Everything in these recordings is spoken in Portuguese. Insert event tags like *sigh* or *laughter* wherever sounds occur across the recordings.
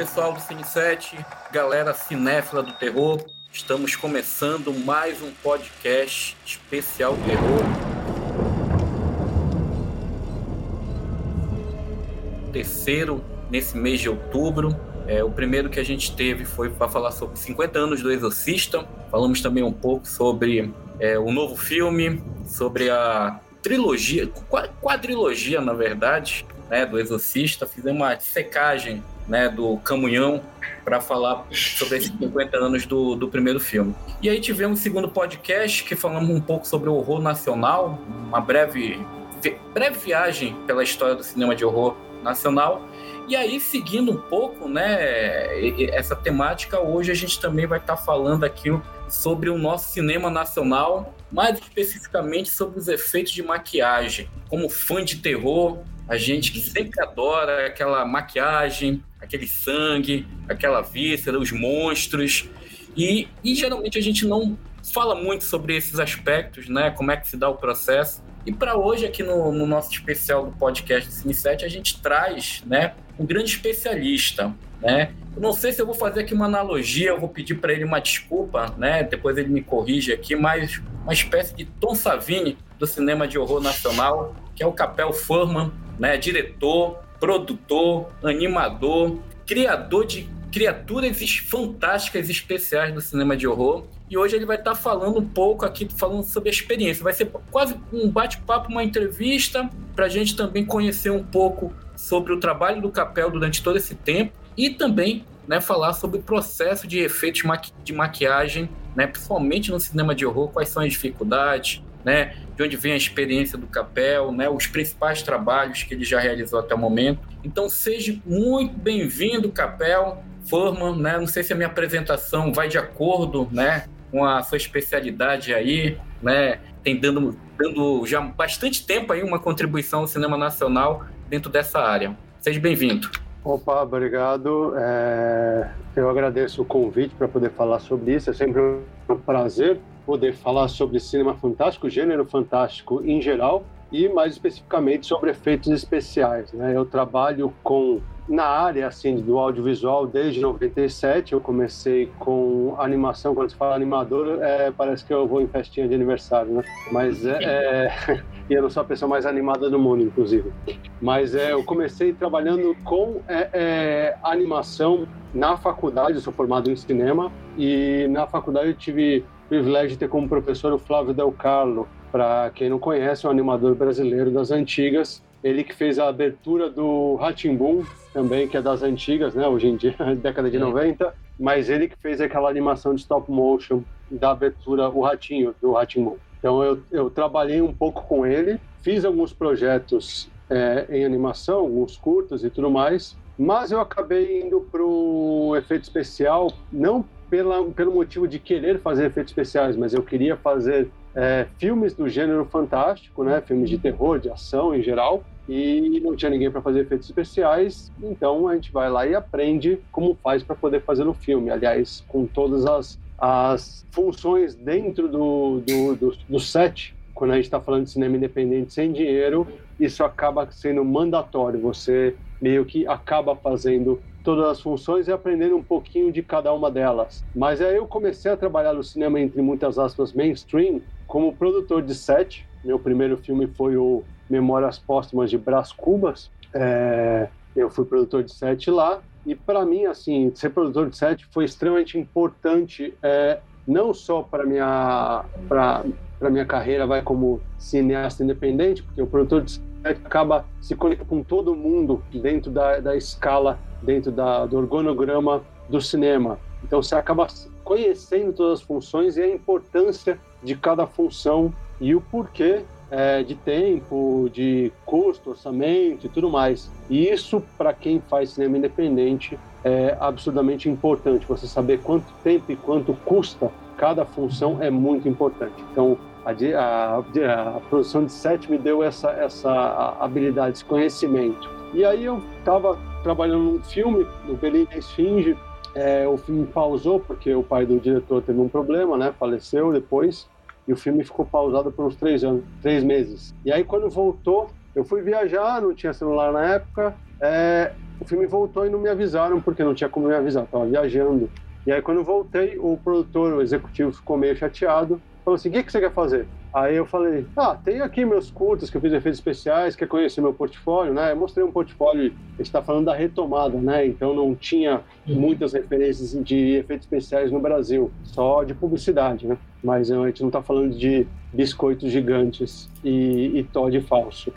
pessoal do Cine 7, galera cinéfila do terror. Estamos começando mais um podcast especial terror. Terceiro nesse mês de outubro. É, o primeiro que a gente teve foi para falar sobre 50 anos do Exorcista. Falamos também um pouco sobre é, o novo filme, sobre a trilogia, quadrilogia, na verdade, né, do Exorcista. Fizemos uma secagem né, do Camunhão para falar sobre esses 50 anos do, do primeiro filme. E aí tivemos o segundo podcast que falamos um pouco sobre o horror nacional, uma breve, breve viagem pela história do cinema de horror nacional. E aí, seguindo um pouco né, essa temática, hoje a gente também vai estar tá falando aqui sobre o nosso cinema nacional, mais especificamente sobre os efeitos de maquiagem. Como fã de terror, a gente que sempre adora aquela maquiagem, aquele sangue, aquela víscera, os monstros. E, e geralmente a gente não fala muito sobre esses aspectos, né? Como é que se dá o processo. E para hoje, aqui no, no, nosso especial do podcast Cine 7, a gente traz né, um grande especialista. Né? Eu não sei se eu vou fazer aqui uma analogia, eu vou pedir para ele uma desculpa, né? depois ele me corrige aqui, mas uma espécie de Tom Savini do cinema de horror nacional, que é o Capel Furman, né? diretor, produtor, animador, criador de criaturas fantásticas especiais do cinema de horror. E hoje ele vai estar falando um pouco aqui, falando sobre a experiência. Vai ser quase um bate-papo, uma entrevista, para a gente também conhecer um pouco sobre o trabalho do Capel durante todo esse tempo e também né, falar sobre o processo de efeitos de maquiagem, né, principalmente no cinema de horror, quais são as dificuldades, né, de onde vem a experiência do Capel, né, os principais trabalhos que ele já realizou até o momento. Então seja muito bem-vindo, Capel, Forman, né? Não sei se a minha apresentação vai de acordo, né, com a sua especialidade aí, né? Tem dando, dando já bastante tempo aí uma contribuição ao cinema nacional dentro dessa área. Seja bem-vindo. Opa, obrigado. É... Eu agradeço o convite para poder falar sobre isso. É sempre um prazer poder falar sobre cinema fantástico, gênero fantástico em geral e mais especificamente sobre efeitos especiais. Né? Eu trabalho com na área assim do audiovisual desde 97 eu comecei com animação quando se fala animador é, parece que eu vou em festinha de aniversário né mas é, é *laughs* e eu não sou a pessoa mais animada do mundo inclusive mas é, eu comecei trabalhando com é, é animação na faculdade eu sou formado em cinema e na faculdade eu tive privilégio de ter como professor o Flávio Del Carlo para quem não conhece, é um animador brasileiro das antigas. Ele que fez a abertura do Ratimbun, também, que é das antigas, né? Hoje em dia, *laughs* década de é. 90. Mas ele que fez aquela animação de stop motion da abertura, o Ratinho, do Ratimbun. Então eu, eu trabalhei um pouco com ele, fiz alguns projetos é, em animação, alguns curtos e tudo mais, mas eu acabei indo para o efeito especial, não pela, pelo motivo de querer fazer efeitos especiais, mas eu queria fazer é, filmes do gênero fantástico, né? Filmes de terror, de ação em geral. E não tinha ninguém para fazer efeitos especiais, então a gente vai lá e aprende como faz para poder fazer o filme. Aliás, com todas as, as funções dentro do, do, do, do set, quando a gente está falando de cinema independente sem dinheiro, isso acaba sendo mandatório. Você meio que acaba fazendo todas as funções e aprendendo um pouquinho de cada uma delas. Mas aí eu comecei a trabalhar no cinema, entre muitas aspas, mainstream, como produtor de set. Meu primeiro filme foi o Memórias Póstumas de Brás Cubas. É, eu fui produtor de set lá. E para mim, assim, ser produtor de set foi extremamente importante, é, não só para minha para minha carreira, vai como cineasta independente, porque o produtor de set acaba se conectando com todo mundo dentro da, da escala dentro da, do organograma do cinema. Então você acaba conhecendo todas as funções e a importância de cada função e o porquê é, de tempo, de custo, orçamento e tudo mais. E isso, para quem faz cinema independente, é absurdamente importante. Você saber quanto tempo e quanto custa cada função é muito importante. Então, a, a, a produção de set me deu essa, essa habilidade, esse conhecimento. E aí eu estava trabalhando num filme, no Belém Esfinge. É, o filme pausou porque o pai do diretor teve um problema, né? Faleceu depois e o filme ficou pausado por uns três anos, três meses. E aí quando voltou, eu fui viajar, não tinha celular na época é, o filme voltou e não me avisaram, porque não tinha como me avisar, estava viajando. E aí, quando voltei, o produtor, o executivo, ficou meio chateado, falou assim: o que, que você quer fazer? Aí eu falei: ah, tem aqui meus curtas que eu fiz efeitos especiais, quer conhecer meu portfólio, né? Eu mostrei um portfólio, a gente está falando da retomada, né? Então não tinha muitas referências de efeitos especiais no Brasil, só de publicidade, né? Mas a gente não está falando de biscoitos gigantes e, e Todd falso.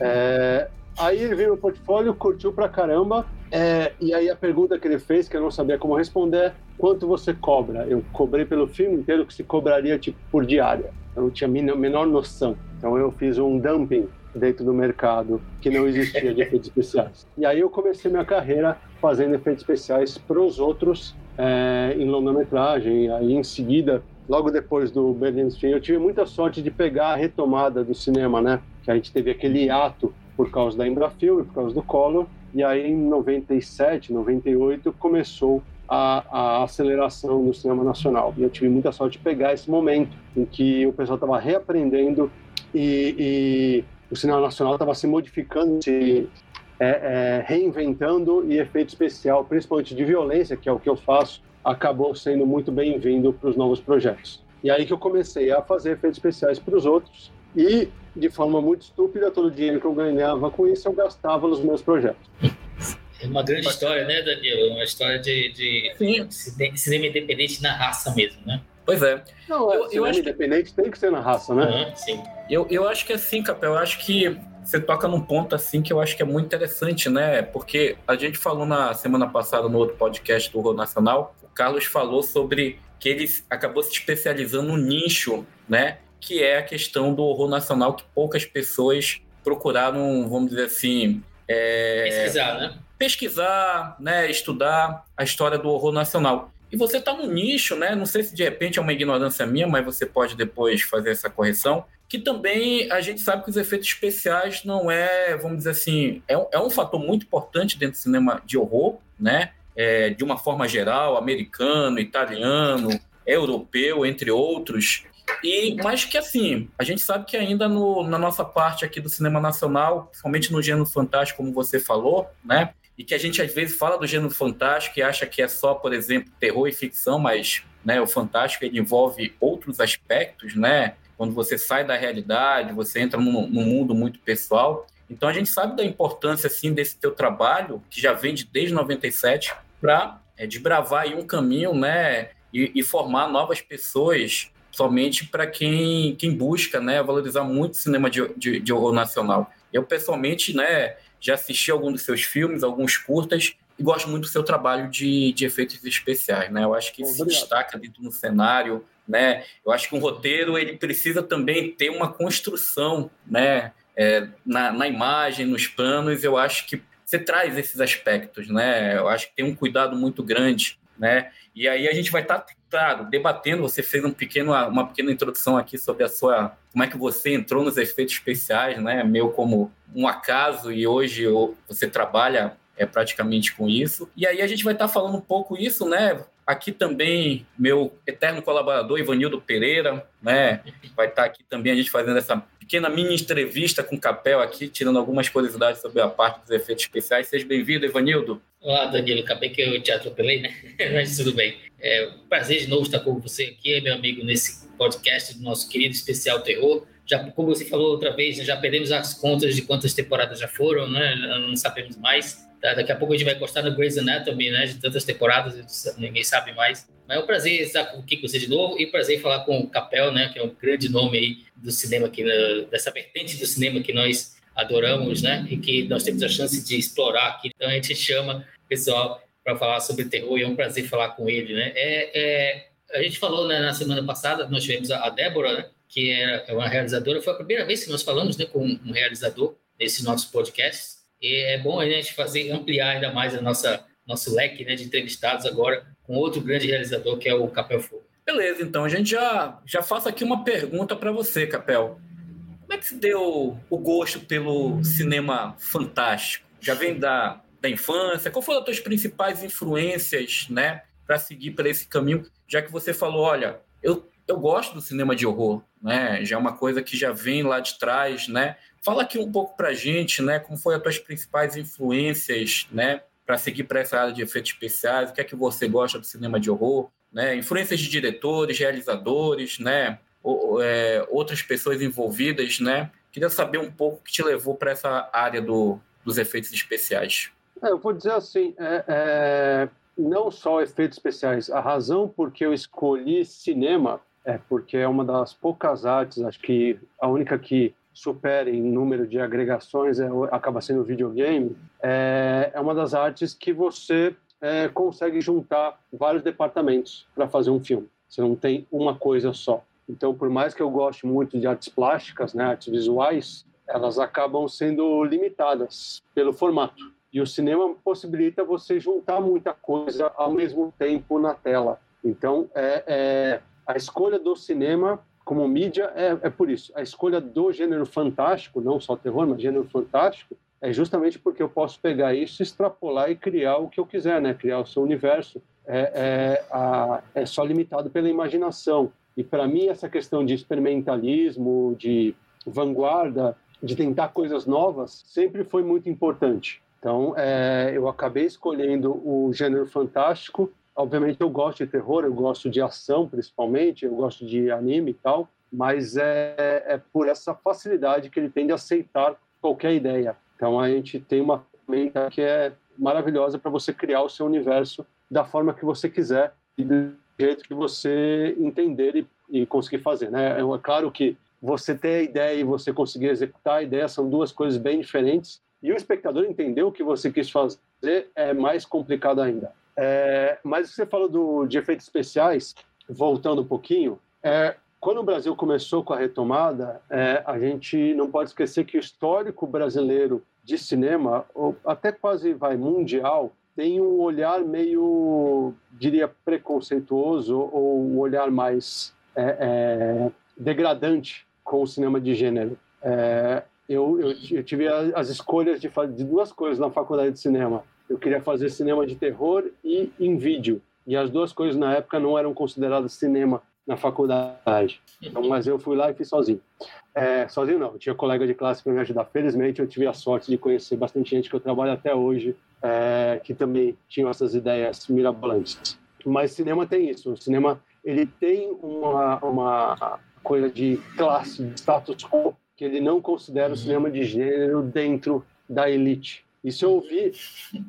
É, Aí ele viu meu portfólio, curtiu pra caramba. É, e aí a pergunta que ele fez, que eu não sabia como responder, é quanto você cobra? Eu cobrei pelo filme inteiro que se cobraria tipo por diária. Eu não tinha a menor noção. Então eu fiz um dumping dentro do mercado que não existia de efeitos especiais. E aí eu comecei minha carreira fazendo efeitos especiais para os outros é, em longa-metragem. Aí em seguida, logo depois do Berlin Film, eu tive muita sorte de pegar a retomada do cinema, né? Que a gente teve aquele ato por causa da Embrafilme, por causa do Collor, e aí em 97, 98 começou a, a, aceleração do cinema nacional. E eu tive muita sorte de pegar esse momento em que o pessoal estava reaprendendo e, e, o cinema nacional estava se modificando, se é, é, reinventando e efeito especial, principalmente de violência, que é o que eu faço, acabou sendo muito bem-vindo para os novos projetos. E aí que eu comecei a fazer efeitos especiais para os outros e de forma muito estúpida, todo o dinheiro que eu ganhava com isso eu gastava nos meus projetos. É uma grande história, né, Daniel? Uma história de, de cinema independente na raça mesmo, né? Pois é. Não, é, eu, cinema eu acho independente que... tem que ser na raça, né? Uhum, sim. Eu, eu acho que é assim, Capel, eu acho que você toca num ponto assim que eu acho que é muito interessante, né? Porque a gente falou na semana passada no outro podcast do Rô Nacional, o Carlos falou sobre que ele acabou se especializando no nicho, né? Que é a questão do horror nacional que poucas pessoas procuraram, vamos dizer assim, é, pesquisar, né? Pesquisar, né, estudar a história do horror nacional. E você está no nicho, né? Não sei se de repente é uma ignorância minha, mas você pode depois fazer essa correção. Que também a gente sabe que os efeitos especiais não é, vamos dizer assim, é um, é um fator muito importante dentro do cinema de horror, né? É, de uma forma geral, americano, italiano, europeu, entre outros. E, mas que assim, a gente sabe que ainda no, na nossa parte aqui do cinema nacional, principalmente no gênero fantástico, como você falou, né? E que a gente às vezes fala do gênero fantástico e acha que é só, por exemplo, terror e ficção, mas né, o fantástico ele envolve outros aspectos, né? Quando você sai da realidade, você entra num, num mundo muito pessoal. Então a gente sabe da importância assim desse teu trabalho, que já vem de desde 97, para é, desbravar um caminho, né? E, e formar novas pessoas somente para quem, quem busca né, valorizar muito o cinema de, de, de, horror nacional. Eu, pessoalmente, né, já assisti alguns dos seus filmes, alguns curtas, e gosto muito do seu trabalho de, de efeitos especiais. Né? Eu acho que Obrigado. se destaca dentro do cenário. Né? Eu acho que um roteiro ele precisa também ter uma construção né? É, na, na imagem, nos planos. Eu acho que você traz esses aspectos. Né? Eu acho que tem um cuidado muito grande. Né? E aí a gente vai estar tá claro, debatendo, você fez um pequeno, uma pequena introdução aqui sobre a sua, como é que você entrou nos efeitos especiais, né? Meio como um acaso e hoje você trabalha é praticamente com isso. E aí a gente vai estar tá falando um pouco isso, né? Aqui também meu eterno colaborador Ivanildo Pereira, né? Vai estar tá aqui também a gente fazendo essa pequena mini entrevista com o Capel aqui, tirando algumas curiosidades sobre a parte dos efeitos especiais. Seja bem-vindo, Ivanildo. Olá, Danilo. Acabei que eu te atropelei, né? *laughs* Mas tudo bem. É um prazer de novo estar com você aqui, meu amigo, nesse podcast do nosso querido especial terror. Já, como você falou outra vez, já perdemos as contas de quantas temporadas já foram, né? Não sabemos mais. Tá, daqui a pouco a gente vai encostar no Grey's Anatomy, né? De tantas temporadas, ninguém sabe mais. Mas é um prazer estar com você de novo e prazer falar com o Capel, né? Que é um grande nome aí do cinema aqui, dessa vertente do cinema que nós adoramos, né? E que nós temos a chance de explorar aqui. Então a gente chama o pessoal para falar sobre terror e é um prazer falar com ele, né? É, é a gente falou né, na semana passada, nós tivemos a, Débora, né, que é uma realizadora, foi a primeira vez que nós falamos né, com um realizador nesse nosso podcast. É bom a gente fazer ampliar ainda mais a nossa nosso leque né, de entrevistados agora com outro grande realizador que é o Capel Fogo. Beleza, então a gente já já faço aqui uma pergunta para você, Capel. Como é que se deu o gosto pelo cinema fantástico? Já vem da da infância? Qual foram as tuas principais influências, né, para seguir para esse caminho? Já que você falou, olha, eu eu gosto do cinema de horror, né? Já é uma coisa que já vem lá de trás, né? Fala aqui um pouco pra gente, né? Como foram as tuas principais influências, né? Para seguir para essa área de efeitos especiais, o que é que você gosta do cinema de horror, né? Influências de diretores, realizadores, né? Ou, é, outras pessoas envolvidas, né? Queria saber um pouco o que te levou para essa área do, dos efeitos especiais. É, eu vou dizer assim, é, é, não só efeitos especiais. A razão por que eu escolhi cinema é porque é uma das poucas artes, acho que a única que supera em número de agregações é, acaba sendo o videogame. É, é uma das artes que você é, consegue juntar vários departamentos para fazer um filme. Você não tem uma coisa só. Então, por mais que eu goste muito de artes plásticas, né, artes visuais, elas acabam sendo limitadas pelo formato. E o cinema possibilita você juntar muita coisa ao mesmo tempo na tela. Então, é, é a escolha do cinema como mídia é, é por isso. A escolha do gênero fantástico, não só terror, mas gênero fantástico, é justamente porque eu posso pegar isso, extrapolar e criar o que eu quiser, né? Criar o seu universo. É, é, a, é só limitado pela imaginação. E para mim essa questão de experimentalismo, de vanguarda, de tentar coisas novas, sempre foi muito importante. Então, é, eu acabei escolhendo o gênero fantástico Obviamente eu gosto de terror, eu gosto de ação principalmente, eu gosto de anime e tal, mas é, é por essa facilidade que ele tem de aceitar qualquer ideia. Então a gente tem uma ferramenta que é maravilhosa para você criar o seu universo da forma que você quiser e do jeito que você entender e, e conseguir fazer. Né? É, é claro que você ter a ideia e você conseguir executar a ideia são duas coisas bem diferentes. E o espectador entender o que você quis fazer é mais complicado ainda. É, mas você falou do, de efeitos especiais, voltando um pouquinho, é, quando o Brasil começou com a retomada, é, a gente não pode esquecer que o histórico brasileiro de cinema, ou até quase vai mundial, tem um olhar meio, diria, preconceituoso ou um olhar mais é, é, degradante com o cinema de gênero. É, eu, eu, eu, tive as escolhas de, de duas coisas na faculdade de cinema eu queria fazer cinema de terror e em vídeo. E as duas coisas na época não eram consideradas cinema na faculdade. Então, mas eu fui lá e fiz sozinho. É, sozinho não, eu tinha colega de classe para me ajudar. Felizmente, eu tive a sorte de conhecer bastante gente que eu trabalho até hoje, é, que também tinham essas ideias mirabolantes. Mas cinema tem isso. O cinema ele tem uma, uma coisa de classe, de status quo, que ele não considera o cinema de gênero dentro da elite. Isso eu ouvi,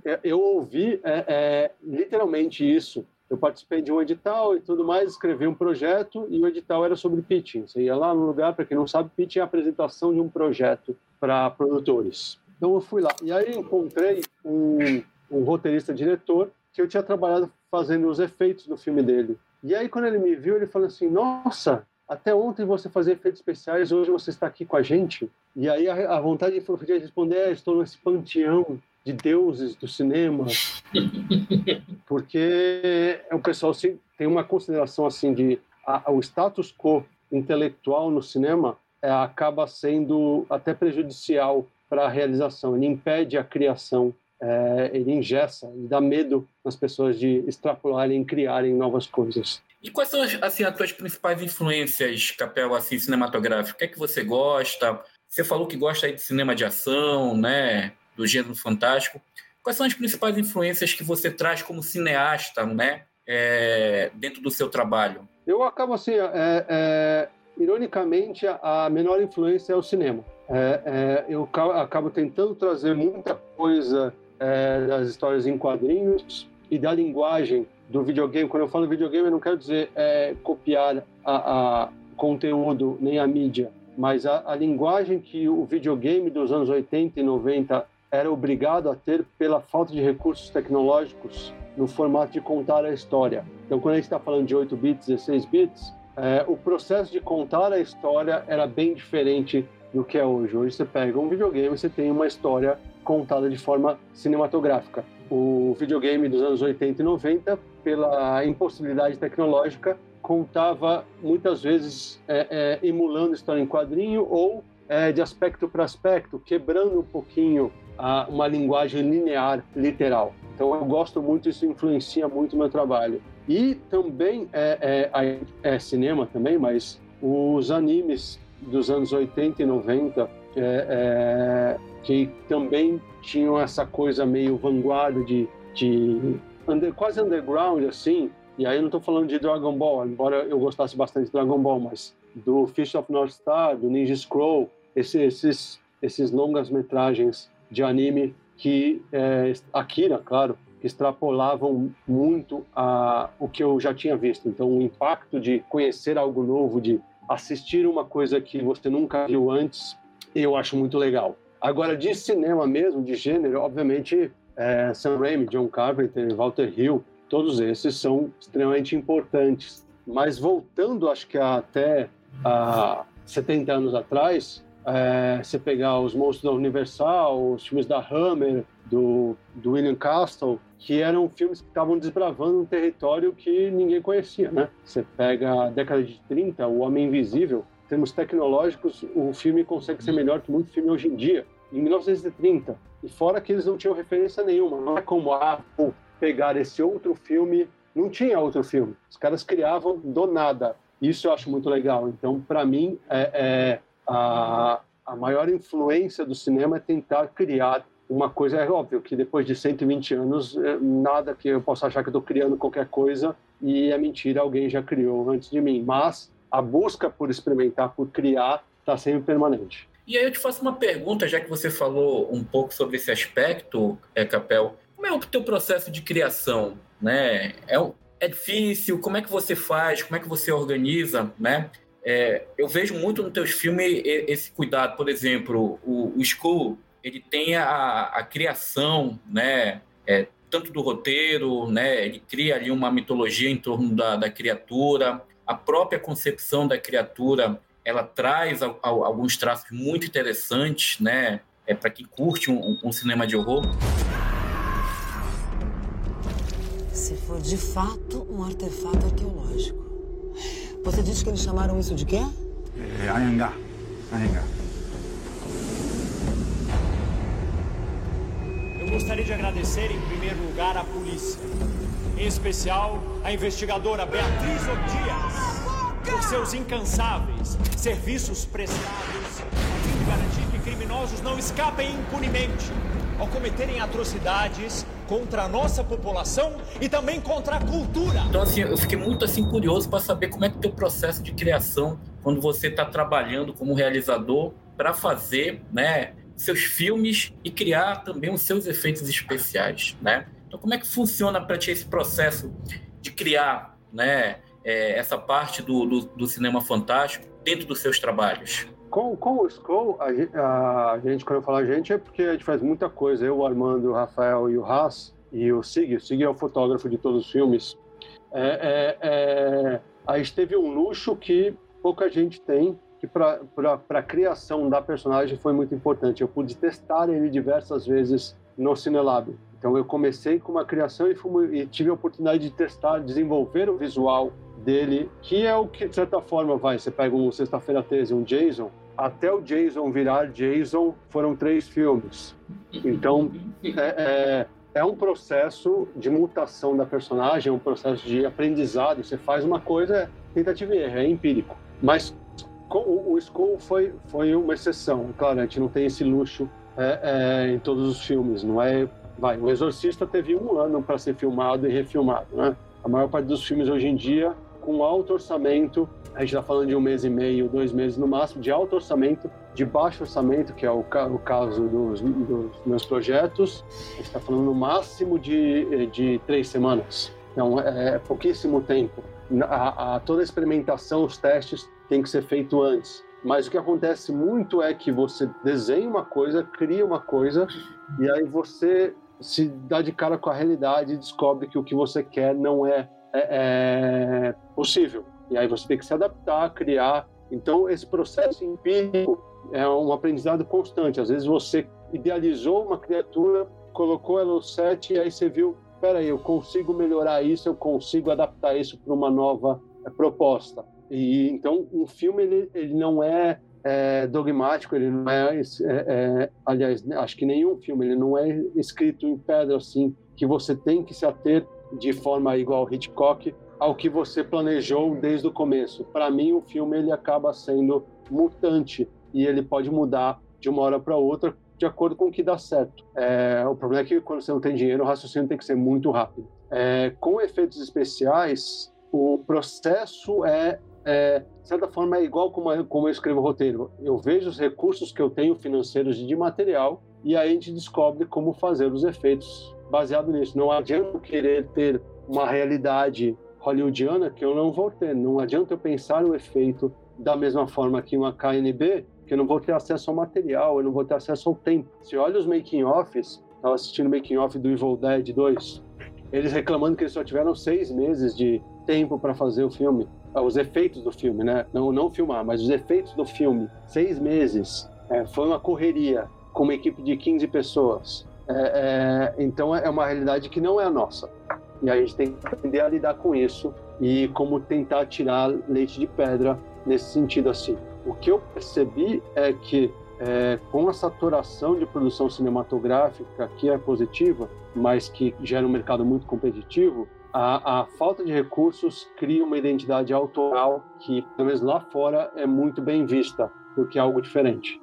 é, eu ouvi é, é, literalmente isso. Eu participei de um edital e tudo mais, escrevi um projeto e o edital era sobre pitching. Você ia lá no lugar, para quem não sabe, pitching é a apresentação de um projeto para produtores. Então eu fui lá. E aí encontrei um, um roteirista diretor que eu tinha trabalhado fazendo os efeitos do filme dele. E aí quando ele me viu, ele falou assim: "Nossa, até ontem você fazia efeitos especiais, hoje você está aqui com a gente. E aí a, a vontade de responder é: estou nesse panteão de deuses do cinema, *laughs* porque o pessoal tem uma consideração assim de a, o status quo intelectual no cinema é, acaba sendo até prejudicial para a realização. Ele impede a criação, é, ele ingessa, ele dá medo nas pessoas de extrapolarem, criarem novas coisas. E quais são assim, as tuas principais influências, Capel, assim, cinematográfico? O que é que você gosta? Você falou que gosta de cinema de ação, né? Do gênero fantástico. Quais são as principais influências que você traz como cineasta, né? É, dentro do seu trabalho? Eu acabo assim, é, é, ironicamente, a menor influência é o cinema. É, é, eu acabo tentando trazer muita coisa é, das histórias em quadrinhos e da linguagem do videogame. Quando eu falo videogame, eu não quero dizer é, copiar a, a, conteúdo nem a mídia, mas a, a, linguagem que o videogame dos anos 80 e 90 era obrigado a ter pela falta de recursos tecnológicos no formato de contar a história. Então, quando a gente está falando de 8 bits, 16 bits, é, o processo de contar a história era bem diferente do que é hoje. Hoje você pega um videogame, você tem uma história contada de forma cinematográfica. O videogame dos anos 80 e 90 pela impossibilidade tecnológica, contava muitas vezes é, é, emulando história em quadrinho ou é, de aspecto para aspecto, quebrando um pouquinho a, uma linguagem linear, literal. Então eu gosto muito, isso influencia muito o meu trabalho. E também é, é, é cinema também, mas os animes dos anos 80 e 90 é, é, que também tinham essa coisa meio vanguarda de, de under, quase underground assim. E aí eu não estou falando de Dragon Ball, embora eu gostasse bastante de Dragon Ball, mas do Fish of North Star, do Ninja Scroll, esse, esses esses longas metragens de anime que é, Akira, claro, que extrapolavam muito a, o que eu já tinha visto. Então, o impacto de conhecer algo novo, de assistir uma coisa que você nunca viu antes, eu acho muito legal. Agora, de cinema mesmo, de gênero, obviamente, é, Sam Raimi, John Carpenter, Walter Hill, todos esses são extremamente importantes. Mas voltando, acho que até a 70 anos atrás, é, você pegar os monstros da Universal, os filmes da Hammer, do, do William Castle, que eram filmes que estavam desbravando um território que ninguém conhecia, né? Você pega a década de 30, O Homem Invisível, em termos tecnológicos, o filme consegue ser melhor que muito filme hoje em dia. Em 1930, e fora que eles não tinham referência nenhuma, não é como ah, pegar esse outro filme, não tinha outro filme. Os caras criavam do nada. Isso eu acho muito legal. Então, para mim, é, é a, a maior influência do cinema é tentar criar uma coisa. É óbvio que depois de 120 anos, é, nada que eu possa achar que estou criando qualquer coisa e é mentira, alguém já criou antes de mim. Mas a busca por experimentar, por criar, está sempre permanente. E aí eu te faço uma pergunta, já que você falou um pouco sobre esse aspecto, é, Capel. Como é o teu processo de criação? Né? É, é difícil? Como é que você faz? Como é que você organiza? Né? É, eu vejo muito nos teus filmes esse cuidado. Por exemplo, o, o School, ele tem a, a criação, né? É, tanto do roteiro, né? Ele cria ali uma mitologia em torno da, da criatura. A própria concepção da criatura, ela traz a, a, alguns traços muito interessantes, né? É para quem curte um, um cinema de horror. Se for de fato um artefato arqueológico, você disse que eles chamaram isso de quê? É, Anhangá. Anhangá. Eu gostaria de agradecer, em primeiro lugar, à polícia. Em especial, a investigadora Beatriz Dias, por seus incansáveis serviços prestados a fim de garantir que criminosos não escapem impunemente ao cometerem atrocidades contra a nossa população e também contra a cultura. Então, assim, eu fiquei muito assim curioso para saber como é que é o processo de criação quando você está trabalhando como realizador para fazer, né, seus filmes e criar também os seus efeitos especiais, né? Então, como é que funciona para ti esse processo de criar, né, é, essa parte do, do, do cinema fantástico dentro dos seus trabalhos? Com, com o Skull, a, a, gente, quando eu falo a gente, é porque a gente faz muita coisa. Eu, o Armando, o Rafael e o Haas, e o Sig. O Sig é o fotógrafo de todos os filmes. É, é, é, a gente teve um luxo que pouca gente tem, que para a criação da personagem foi muito importante. Eu pude testar ele diversas vezes no Cinelab. Então eu comecei com uma criação e, fui, e tive a oportunidade de testar, desenvolver o visual dele, que é o que, de certa forma, vai. Você pega um Sexta-feira 13, um Jason, até o Jason virar Jason foram três filmes. Então, é, é, é, um processo de mutação da personagem, é um processo de aprendizado. Você faz uma coisa, é tentativa e erro, é empírico. Mas o, o Skull foi, foi uma exceção. Claro, a gente não tem esse luxo é, é em todos os filmes, não é? Vai, o Exorcista teve um ano para ser filmado e refilmado, né? A maior parte dos filmes hoje em dia, com alto orçamento, a gente está falando de um mês e meio, dois meses no máximo, de alto orçamento, de baixo orçamento, que é o, ca o caso dos, dos, meus projetos, a gente está falando no máximo de, de três semanas. Então, é, é pouquíssimo tempo. A, a, toda a experimentação, os testes, tem que ser feito antes. Mas o que acontece muito é que você desenha uma coisa, cria uma coisa, e aí você se dá de cara com a realidade e descobre que o que você quer não é, é, é possível. E aí você tem que se adaptar, criar. Então, esse processo empírico é um aprendizado constante. Às vezes você idealizou uma criatura, colocou ela no set e aí você viu, peraí, eu consigo melhorar isso, eu consigo adaptar isso para uma nova é, proposta. E então, um filme ele, ele não é, é dogmático, ele não é, é, é, aliás, acho que nenhum filme ele não é escrito em pedra assim que você tem que se ater de forma igual Hitchcock ao que você planejou desde o começo. Para mim, o filme ele acaba sendo mutante e ele pode mudar de uma hora para outra de acordo com o que dá certo. É, o problema é que quando você não tem dinheiro, o raciocínio tem que ser muito rápido. É, com efeitos especiais, o processo é, é, de certa forma, é igual como, como eu escrevo o roteiro. Eu vejo os recursos que eu tenho financeiros de material e aí a gente descobre como fazer os efeitos baseado nisso. Não adianta querer ter uma realidade hollywoodiana que eu não vou ter. Não adianta eu pensar o efeito da mesma forma que uma KNB que eu não vou ter acesso ao material, eu não vou ter acesso ao tempo. Se olha os making-offs, estava assistindo o making-off do Evil Dead 2, eles reclamando que eles só tiveram seis meses de tempo para fazer o filme, os efeitos do filme, né? Não, não filmar, mas os efeitos do filme. Seis meses. É, foi uma correria com uma equipe de 15 pessoas. É, é, então é uma realidade que não é a nossa. E a gente tem que aprender a lidar com isso e como tentar tirar leite de pedra nesse sentido assim. O que eu percebi é que é, com a saturação de produção cinematográfica que é positiva, mas que gera um mercado muito competitivo, a, a, falta de recursos cria uma identidade autoral que, pelo menos lá fora, é muito bem vista, porque é algo diferente.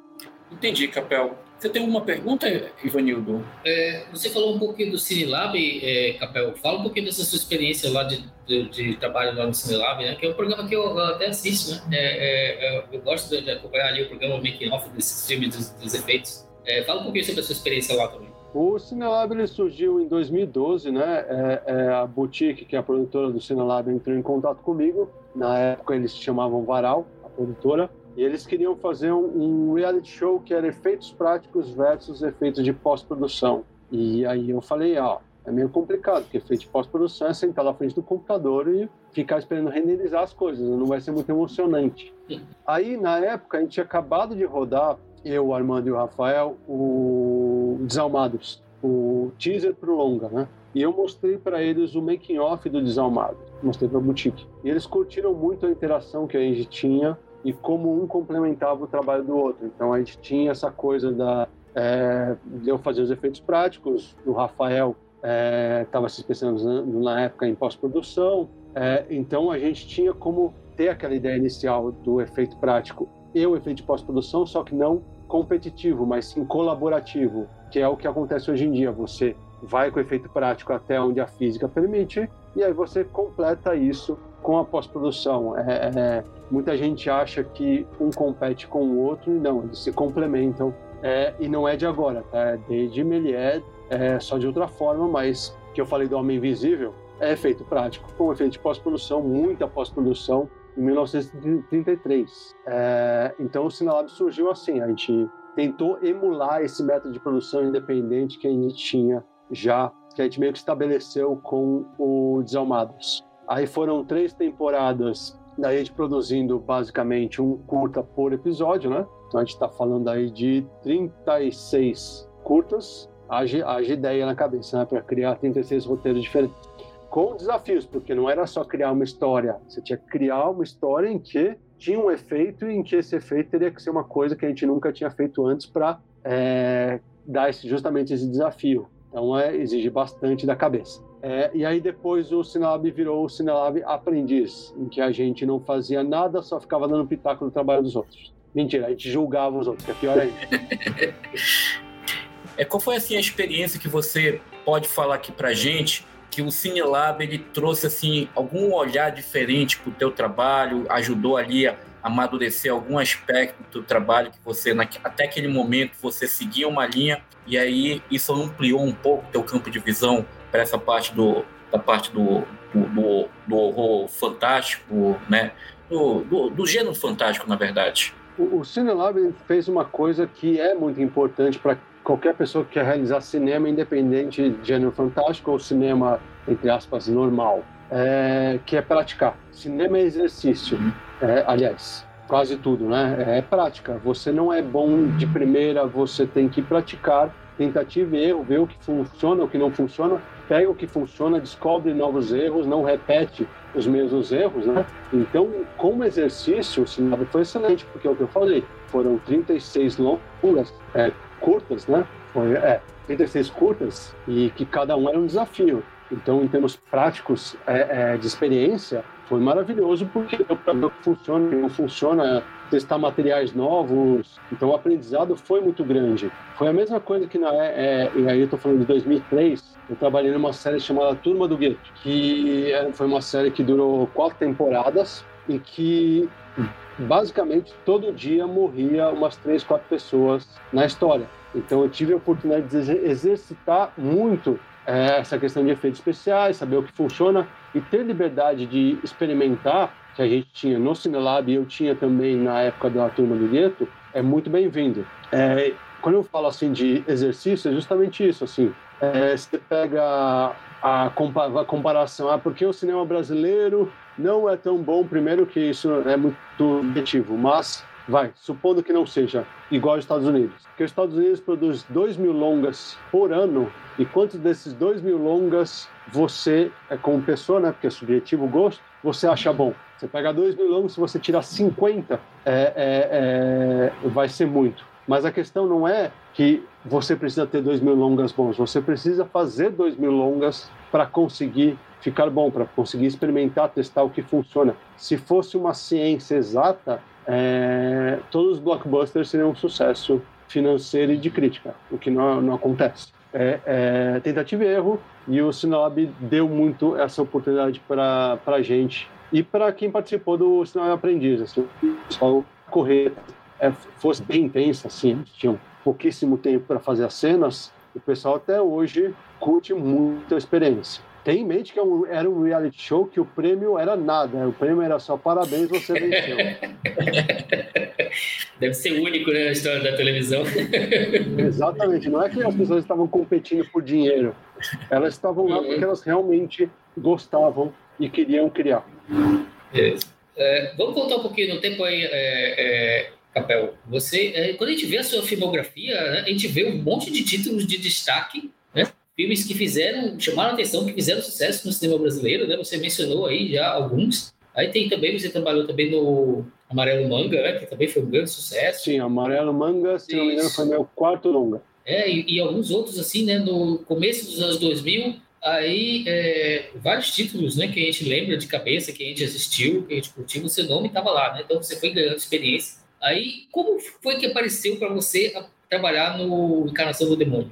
Entendi, Capel. Você tem alguma pergunta, Ivanildo? É, você falou um pouquinho do Cinelab, é, Capel. Fala um pouquinho dessa sua experiência lá de, de, de trabalho lá no Cinelab, né? Que é um programa que eu, eu até assisto, né? É, é, é eu gosto de acompanhar ali o programa Making Off desses filmes, dos, dos efeitos. É, fala um pouquinho sobre a sua experiência lá também. O Cinelab ele surgiu em 2012, né? É, a Boutique, que é a produtora do Cinelab, entrou em contato comigo. Na época eles se chamavam Varal, a produtora. E eles queriam fazer um, um reality show que era efeitos práticos versus efeitos de pós-produção. E aí eu falei, ó, é meio complicado, porque efeito de pós-produção é sentar na frente do computador e ficar esperando renderizar as coisas, não vai ser muito emocionante. Aí, na época, a gente tinha acabado de rodar, eu, o Armando e o Rafael, o Desalmados, o teaser pro longa, né? E eu mostrei para eles o making off do Desalmado, mostrei para boutique. E eles curtiram muito a interação que a gente tinha e como um complementava o trabalho do outro. Então a gente tinha essa coisa da é, de eu fazer os efeitos práticos, o Rafael estava é, se especializando na época em pós-produção, é, então a gente tinha como ter aquela ideia inicial do efeito prático e o efeito de pós-produção, só que não competitivo, mas sim colaborativo, que é o que acontece hoje em dia. Você vai com efeito prático até onde a física permite e aí você completa isso com a pós-produção. É, é, muita gente acha que um compete com o outro, e não, eles se complementam. É, e não é de agora, tá? É desde Méliès, é só de outra forma, mas que eu falei do Homem Invisível é efeito prático, com efeito de pós-produção, muita pós-produção, em 1933. É, então o Cinelab surgiu assim, a gente tentou emular esse método de produção independente que a gente tinha já, que a gente meio que estabeleceu com o Desalmados. Aí foram três temporadas da gente produzindo basicamente um curta por episódio, né? Então a gente está falando aí de 36 curtas. Haja, haja ideia na cabeça, né? Para criar 36 roteiros diferentes. Com desafios, porque não era só criar uma história, você tinha que criar uma história em que tinha um efeito e em que esse efeito teria que ser uma coisa que a gente nunca tinha feito antes para é, dar esse, justamente esse desafio. Então é, exige bastante da cabeça. É, e aí depois o Cinelab virou o Cinelab Aprendiz, em que a gente não fazia nada, só ficava dando pitaco no trabalho dos outros. Mentira, a gente julgava os outros, que é pior ainda. *laughs* é, qual foi assim, a experiência que você pode falar aqui pra gente que o Cinelab ele trouxe assim algum olhar diferente para o teu trabalho, ajudou ali a amadurecer algum aspecto do trabalho que você até aquele momento você seguia uma linha e aí isso ampliou um pouco teu campo de visão para essa parte do da parte do, do, do horror fantástico, né? Do, do, do, gênero fantástico, na verdade. O, o Cinelab fez uma coisa que é muito importante para qualquer pessoa que quer realizar cinema, independente de gênero fantástico ou cinema, entre aspas, normal, é, que é praticar. Cinema é exercício, uhum. é, aliás, quase tudo, né? É prática. Você não é bom de primeira, você tem que praticar tentativa e erro, ver o que funciona, o que não funciona, pega o que funciona, descobre novos erros, não repete os mesmos erros, né? Então, como exercício, o cinema foi excelente, porque é o que eu falei, foram 36 longas, é, curtas, né? Foi, é, 36 curtas e que cada um era um desafio. Então, em termos práticos é, é, de experiência, foi maravilhoso porque o que funciona não funciona, testar materiais novos. Então, o aprendizado foi muito grande. Foi a mesma coisa que na é, é e aí eu estou falando de 2003. Eu trabalhei numa série chamada Turma do Gueto, que é, foi uma série que durou quatro temporadas e que basicamente todo dia morria umas três, quatro pessoas na história. Então eu tive a oportunidade de exercitar muito é, essa questão de efeitos especiais, saber o que funciona e ter liberdade de experimentar, que a gente tinha no Cinelab e eu tinha também na época da turma do gueto, é muito bem-vindo. É, quando eu falo assim de exercício, é justamente isso, assim, é, você pega a, comparação, ah, porque o cinema brasileiro não é tão bom, primeiro que isso é muito objetivo, mas vai, supondo que não seja igual aos Estados Unidos, porque os Estados Unidos produz 2 mil longas por ano, e quantos desses 2 mil longas você, é como pessoa, né, porque é subjetivo o gosto, você acha bom? Você pega 2 mil longas, se você tirar 50, é, é, é, vai ser muito. Mas a questão não é que você precisa ter 2 mil longas bons, você precisa fazer 2 mil longas para conseguir ficar bom, para conseguir experimentar, testar o que funciona. Se fosse uma ciência exata, é, todos os blockbusters seriam um sucesso financeiro e de crítica, o que não, não acontece. É, é, tentativa e erro, e o Sinalab deu muito essa oportunidade para a gente e para quem participou do Sinalab Aprendiz. Assim, correr é, fosse bem intensa, assim, tinham pouquíssimo tempo para fazer as cenas, o pessoal até hoje curte muito a experiência. Tem em mente que é era um reality show que o prêmio era nada, o prêmio era só parabéns, você venceu. *laughs* Deve ser único né, na história da televisão. *laughs* Exatamente, não é que as pessoas estavam competindo por dinheiro, elas estavam lá porque elas realmente gostavam e queriam criar. É, vamos voltar um pouquinho no tempo aí, é, é, Capel. Você, é, quando a gente vê a sua filmografia, né, a gente vê um monte de títulos de destaque filmes que fizeram, chamaram atenção, que fizeram sucesso no cinema brasileiro, né? Você mencionou aí já alguns. Aí tem também, você trabalhou também no Amarelo Manga, né? Que também foi um grande sucesso. Sim, Amarelo Manga, se não me engano, foi meu quarto longa. É, e, e, alguns outros, assim, né? No começo dos anos 2000, aí é, vários títulos, né? Que a gente lembra de cabeça, que a gente assistiu, que a gente curtiu, o seu nome estava lá, né? Então você foi ganhando experiência. Aí, como foi que apareceu para você trabalhar no Encarnação do Demônio?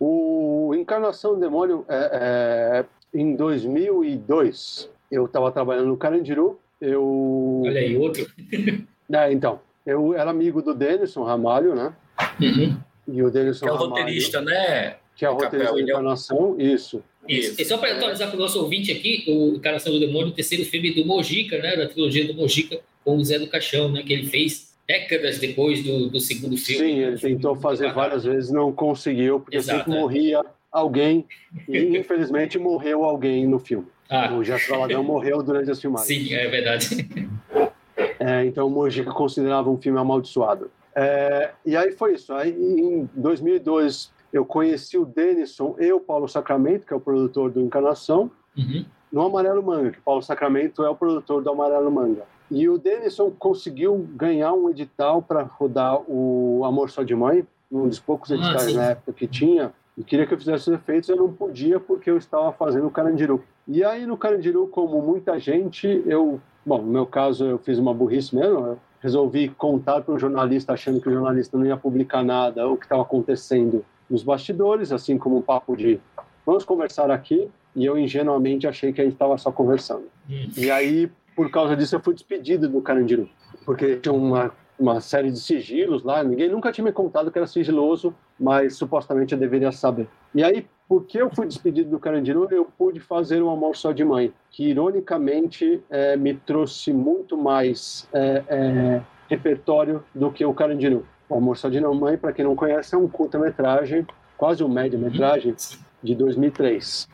O Encarnação do Demônio, é, é, em 2002, eu estava trabalhando no Carandiru. Eu... Olha aí, outro. *laughs* é, então, eu era amigo do Denison Ramalho, né? Uhum. E o Denison Que é o Ramalho, roteirista, né? Que é o roteirista da Encarnação, isso. Isso. E só para atualizar para o nosso ouvinte aqui, o Encarnação do Demônio, o terceiro filme do Mojica, né? Da trilogia do Mojica, com o Zé do Caixão, né? Que ele fez décadas depois do, do segundo filme. Sim, ele tentou fazer várias vezes, não conseguiu, porque Exato, sempre é. morria alguém, *laughs* e infelizmente morreu alguém no filme. Ah. O Jacques Valadão *laughs* morreu durante as filmagens. Sim, é verdade. *laughs* É, então o Mojica considerava um filme amaldiçoado. É, e aí foi isso. Aí em 2002 eu conheci o Denison e o Paulo Sacramento, que é o produtor do Encarnação, uhum. no Amarelo Manga, que Paulo Sacramento é o produtor do Amarelo Manga. E o Denison conseguiu ganhar um edital para rodar o Amor Só de Mãe, um dos poucos ah, editais na época que tinha, e queria que eu fizesse os efeitos, eu não podia porque eu estava fazendo o Carandiru. E aí no Carandiru, como muita gente, eu, bom, no meu caso eu fiz uma burrice mesmo, eu resolvi contar para um jornalista achando que o jornalista não ia publicar nada, o que estava acontecendo nos bastidores, assim como um papo de vamos conversar aqui, e eu ingenuamente achei que a gente estava só conversando. Hum. E aí por causa disso eu fui despedido do Carandiru, porque tinha uma, uma série de sigilos lá, ninguém nunca tinha me contado que era sigiloso, mas supostamente eu deveria saber. E aí, porque eu fui despedido do Carandiru, eu pude fazer o Amor Só de Mãe, que ironicamente é, me trouxe muito mais é, é, repertório do que o Carandiru. O Amor Só de Mãe, para quem não conhece, é um curta-metragem, quase um média-metragem, de 2003.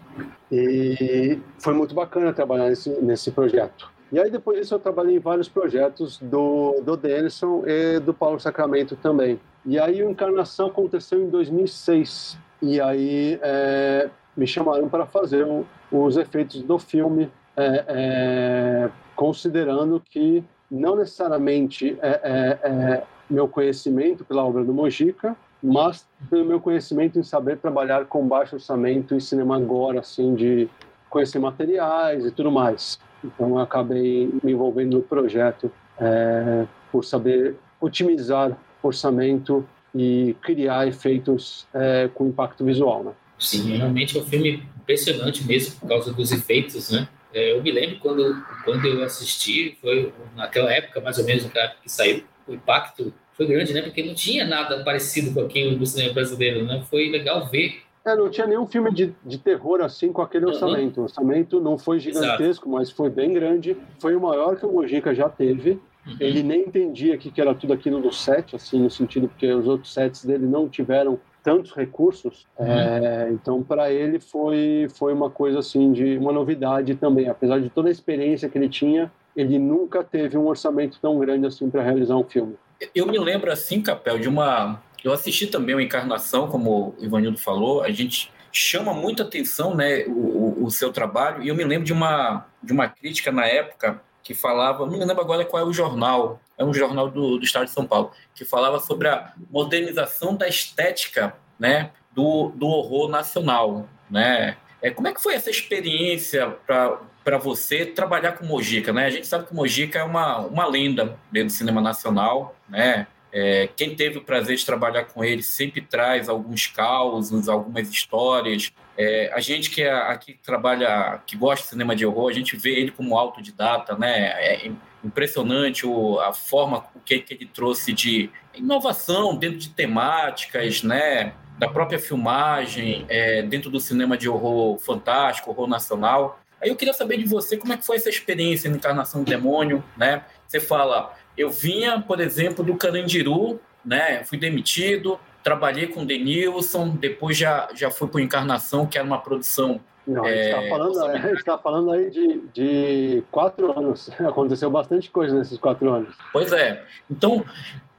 E foi muito bacana trabalhar nesse, nesse projeto. E aí, depois disso, eu trabalhei em vários projetos do, do Denison e do Paulo Sacramento também. E aí, a encarnação aconteceu em 2006. E aí, é, me chamaram para fazer um, os efeitos do filme, é, é, considerando que não necessariamente é, é, é, meu conhecimento pela obra do Mojica mas pelo meu conhecimento em saber trabalhar com baixo orçamento e cinema agora, assim, de conhecer materiais e tudo mais. Então eu acabei me envolvendo no projeto é, por saber otimizar orçamento e criar efeitos é, com impacto visual, né? Sim, realmente é um filme impressionante mesmo por causa dos efeitos, né? É, eu me lembro quando, quando eu assisti, foi naquela época mais ou menos que saiu, o impacto foi grande, né? Porque não tinha nada parecido com aquilo do cinema brasileiro, né? Foi legal ver. É, não tinha nenhum filme de, de terror assim com aquele orçamento. Uhum. O orçamento não foi gigantesco, Exato. mas foi bem grande. Foi o maior que o Mojica já teve. Uhum. Ele nem entendia que, que era tudo aquilo do set, assim, no sentido porque os outros sets dele não tiveram tantos recursos. Uhum. É, então, para ele foi foi uma coisa assim de uma novidade também, apesar de toda a experiência que ele tinha, ele nunca teve um orçamento tão grande assim para realizar um filme. Eu me lembro assim, Capel, de uma eu assisti também uma encarnação, como o Ivanildo falou, a gente chama muita atenção, né, o, o seu trabalho, e eu me lembro de uma de uma crítica na época que falava, não me lembro agora qual é o jornal, é um jornal do, do estado de São Paulo, que falava sobre a modernização da estética né, do, do horror nacional. Né? É, como é que foi essa experiência para você trabalhar com Mojica? Né? A gente sabe que Mojica é uma, uma lenda dentro do cinema nacional, né? É, quem teve o prazer de trabalhar com ele sempre traz alguns causos, algumas histórias. É, a gente que é, aqui trabalha, que gosta de cinema de horror, a gente vê ele como autodidata, né? É impressionante o, a forma o que, que ele trouxe de inovação dentro de temáticas, né? Da própria filmagem, é, dentro do cinema de horror fantástico, horror nacional. Aí eu queria saber de você como é que foi essa experiência na Encarnação do Demônio, né? Você fala, eu vinha, por exemplo, do Carandiru, né? Fui demitido, trabalhei com o Denilson, depois já, já fui para o Encarnação, que era uma produção. Não, a gente está é, falando, tá falando aí de, de quatro anos. *laughs* Aconteceu bastante coisa nesses quatro anos. Pois é. Então,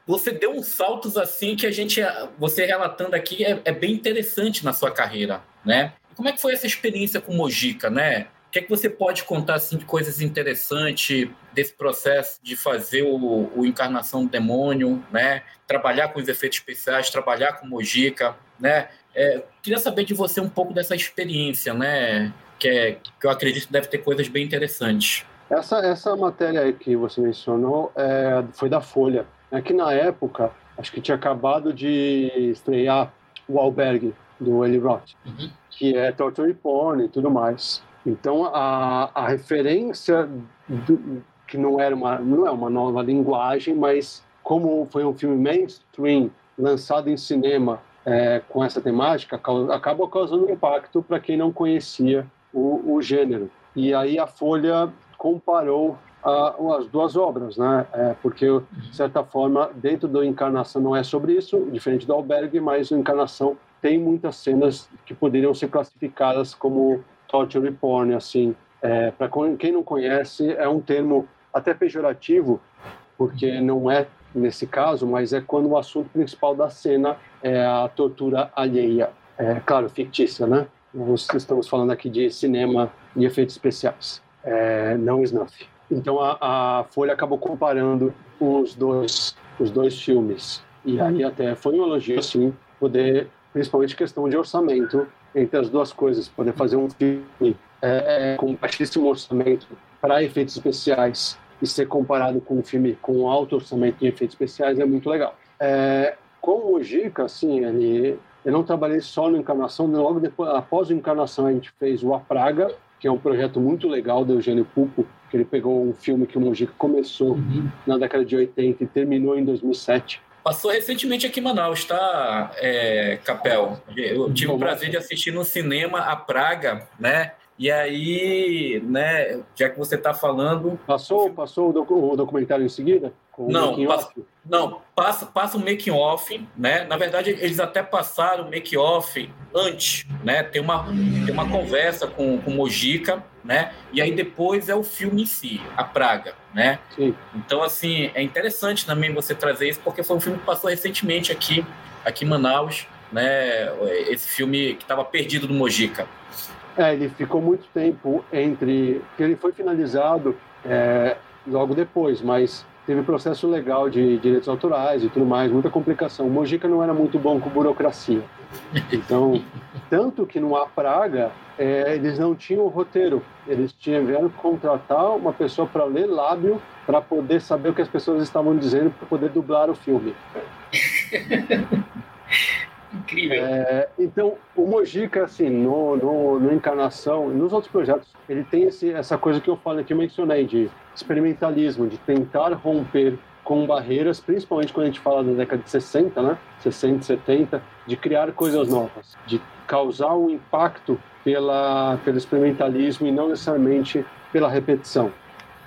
você deu uns saltos assim que a gente, você relatando aqui, é, é bem interessante na sua carreira, né? Como é que foi essa experiência com Mojica, né? Que é que você pode contar assim, de coisas interessantes desse processo de fazer o, o Encarnação do Demônio, né? trabalhar com os efeitos especiais, trabalhar com Mojica, né? É, queria saber de você um pouco dessa experiência, né? Que, é, que eu acredito que deve ter coisas bem interessantes. Essa, essa matéria aí que você mencionou é, foi da Folha. É que na época, acho que tinha acabado de estrear o Albergue, do Eli Roth, uhum. que é torture porn e tudo mais. Então, a, a referência, do, que não, era uma, não é uma nova linguagem, mas como foi um filme mainstream, lançado em cinema é, com essa temática, acaba causando impacto para quem não conhecia o, o, gênero. E aí a Folha comparou a, as duas obras, né? É, porque, de certa forma, dentro do Encarnação não é sobre isso, diferente do Albergue, mas o Encarnação tem muitas cenas que poderiam ser classificadas como torture porn, assim, é, para quem não conhece, é um termo até pejorativo, porque não é nesse caso, mas é quando o assunto principal da cena é a tortura alheia. É, claro, fictícia, né? Nós estamos falando aqui de cinema e efeitos especiais, é, não snuff. Então a, a, Folha acabou comparando os dois, os dois filmes. E aí até foi um elogio, assim, poder, principalmente questão de orçamento, entre as duas coisas, poder fazer um filme é, é, com baixíssimo orçamento para efeitos especiais e ser comparado com um filme com alto orçamento de efeitos especiais é muito legal. É, com o Gica, assim, ele, eu não trabalhei só no Encarnação, logo depois, após o Encarnação a gente fez o A Praga, que é um projeto muito legal do Eugênio Pupo, que ele pegou um filme que o Mojica começou uhum. na década de 80 e terminou em 2007 Passou recentemente aqui em Manaus, tá, é, Capel? Eu tive o prazer de assistir no cinema A Praga, né? E aí, né, já que você está falando. Passou, passou o, doc, o documentário em seguida? não, passa, não, passa, passa o making off, né? Na verdade, eles até passaram o make off antes, né? Tem uma, tem uma conversa com, com Mojica, né? E aí depois é o filme em si, A Praga, né? Sim. Então, assim, é interessante também você trazer isso, porque foi um filme que passou recentemente aqui, aqui em Manaus, né? Esse filme que estava perdido do Mojica. É, ele ficou muito tempo entre. Ele foi finalizado é, logo depois, mas teve processo legal de direitos autorais e tudo mais, muita complicação. O Mojica não era muito bom com burocracia. Então, tanto que no A Praga, é, eles não tinham roteiro. Eles tiveram que contratar uma pessoa para ler lábio para poder saber o que as pessoas estavam dizendo para poder dublar o filme. *laughs* Incrível. É, então, o Mojica, assim, no, no, no, Encarnação nos outros projetos, ele tem esse, essa coisa que eu falei, que eu mencionei, de experimentalismo, de tentar romper com barreiras, principalmente quando a gente fala da década de 60, né? 60, 70, de criar coisas novas, de causar um impacto pela, pelo experimentalismo e não necessariamente pela repetição.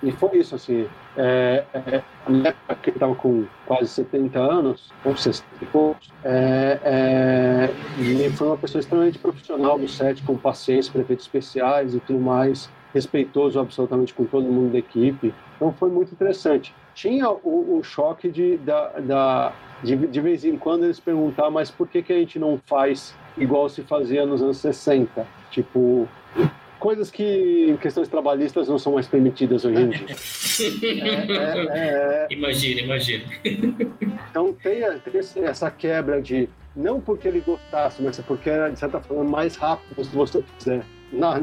E foi isso, assim, é, é, na época que ele estava com quase 70 anos, ou 60 e poucos, é, é, ele foi uma pessoa extremamente profissional no set, com paciência para efeitos especiais e tudo mais, respeitoso absolutamente com todo mundo da equipe. Então foi muito interessante. Tinha o, o choque de, da, da de, de, vez em quando eles perguntar, mas por que, que a gente não faz igual se fazia nos anos 60? Tipo, coisas que em questões trabalhistas não são mais permitidas hoje em dia. *laughs* é, é, é, imagina, imagina. Então tem, tem, essa quebra de não porque ele gostasse, mas é porque era de certa forma mais rápido se você quiser na,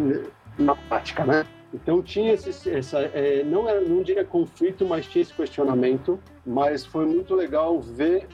na prática, né? Então tinha esse, essa, é, não era, não diria conflito, mas tinha esse questionamento. Mas foi muito legal ver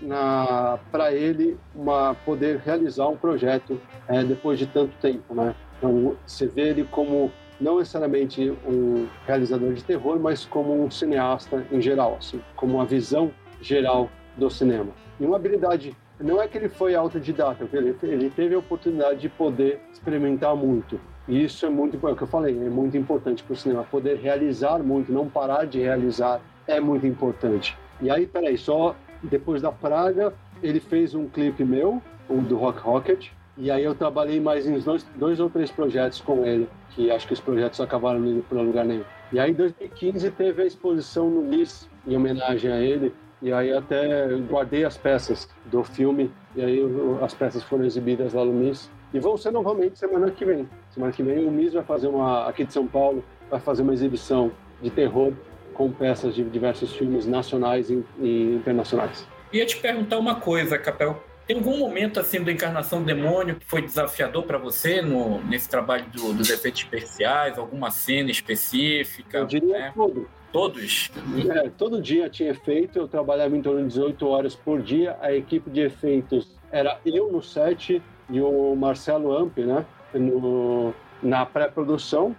para ele uma poder realizar um projeto é, depois de tanto tempo, né? Então, você vê ele como não necessariamente um realizador de terror, mas como um cineasta em geral, assim, como uma visão geral do cinema. E uma habilidade, não é que ele foi autodidata, ele, ele teve a oportunidade de poder experimentar muito. E isso é muito, é o que eu falei, é muito importante para o cinema, poder realizar muito, não parar de realizar é muito importante. E aí, peraí, só depois da Praga, ele fez um clipe meu, o do Rock Rocket, e aí eu trabalhei mais em dois, dois ou três projetos com ele, que acho que os projetos acabaram indo para lugar nenhum. E aí em 2015 teve a exposição no MIS, em homenagem a ele, e aí até guardei as peças do filme, e aí as peças foram exibidas lá no MIS. E vão ser novamente semana que vem. Semana que vem o MIS vai fazer uma, aqui de São Paulo, vai fazer uma exibição de terror com peças de diversos filmes nacionais e, e internacionais. Ia te perguntar uma coisa, Capel. Tem algum momento assim do Encarnação do Demônio que foi desafiador para você no, nesse trabalho do, dos efeitos especiais? Alguma cena específica? Eu diria né? todo. Todos? É, todo dia tinha efeito, eu trabalhava em torno de 18 horas por dia. A equipe de efeitos era eu no set e o Marcelo Amp, né? No, na pré-produção,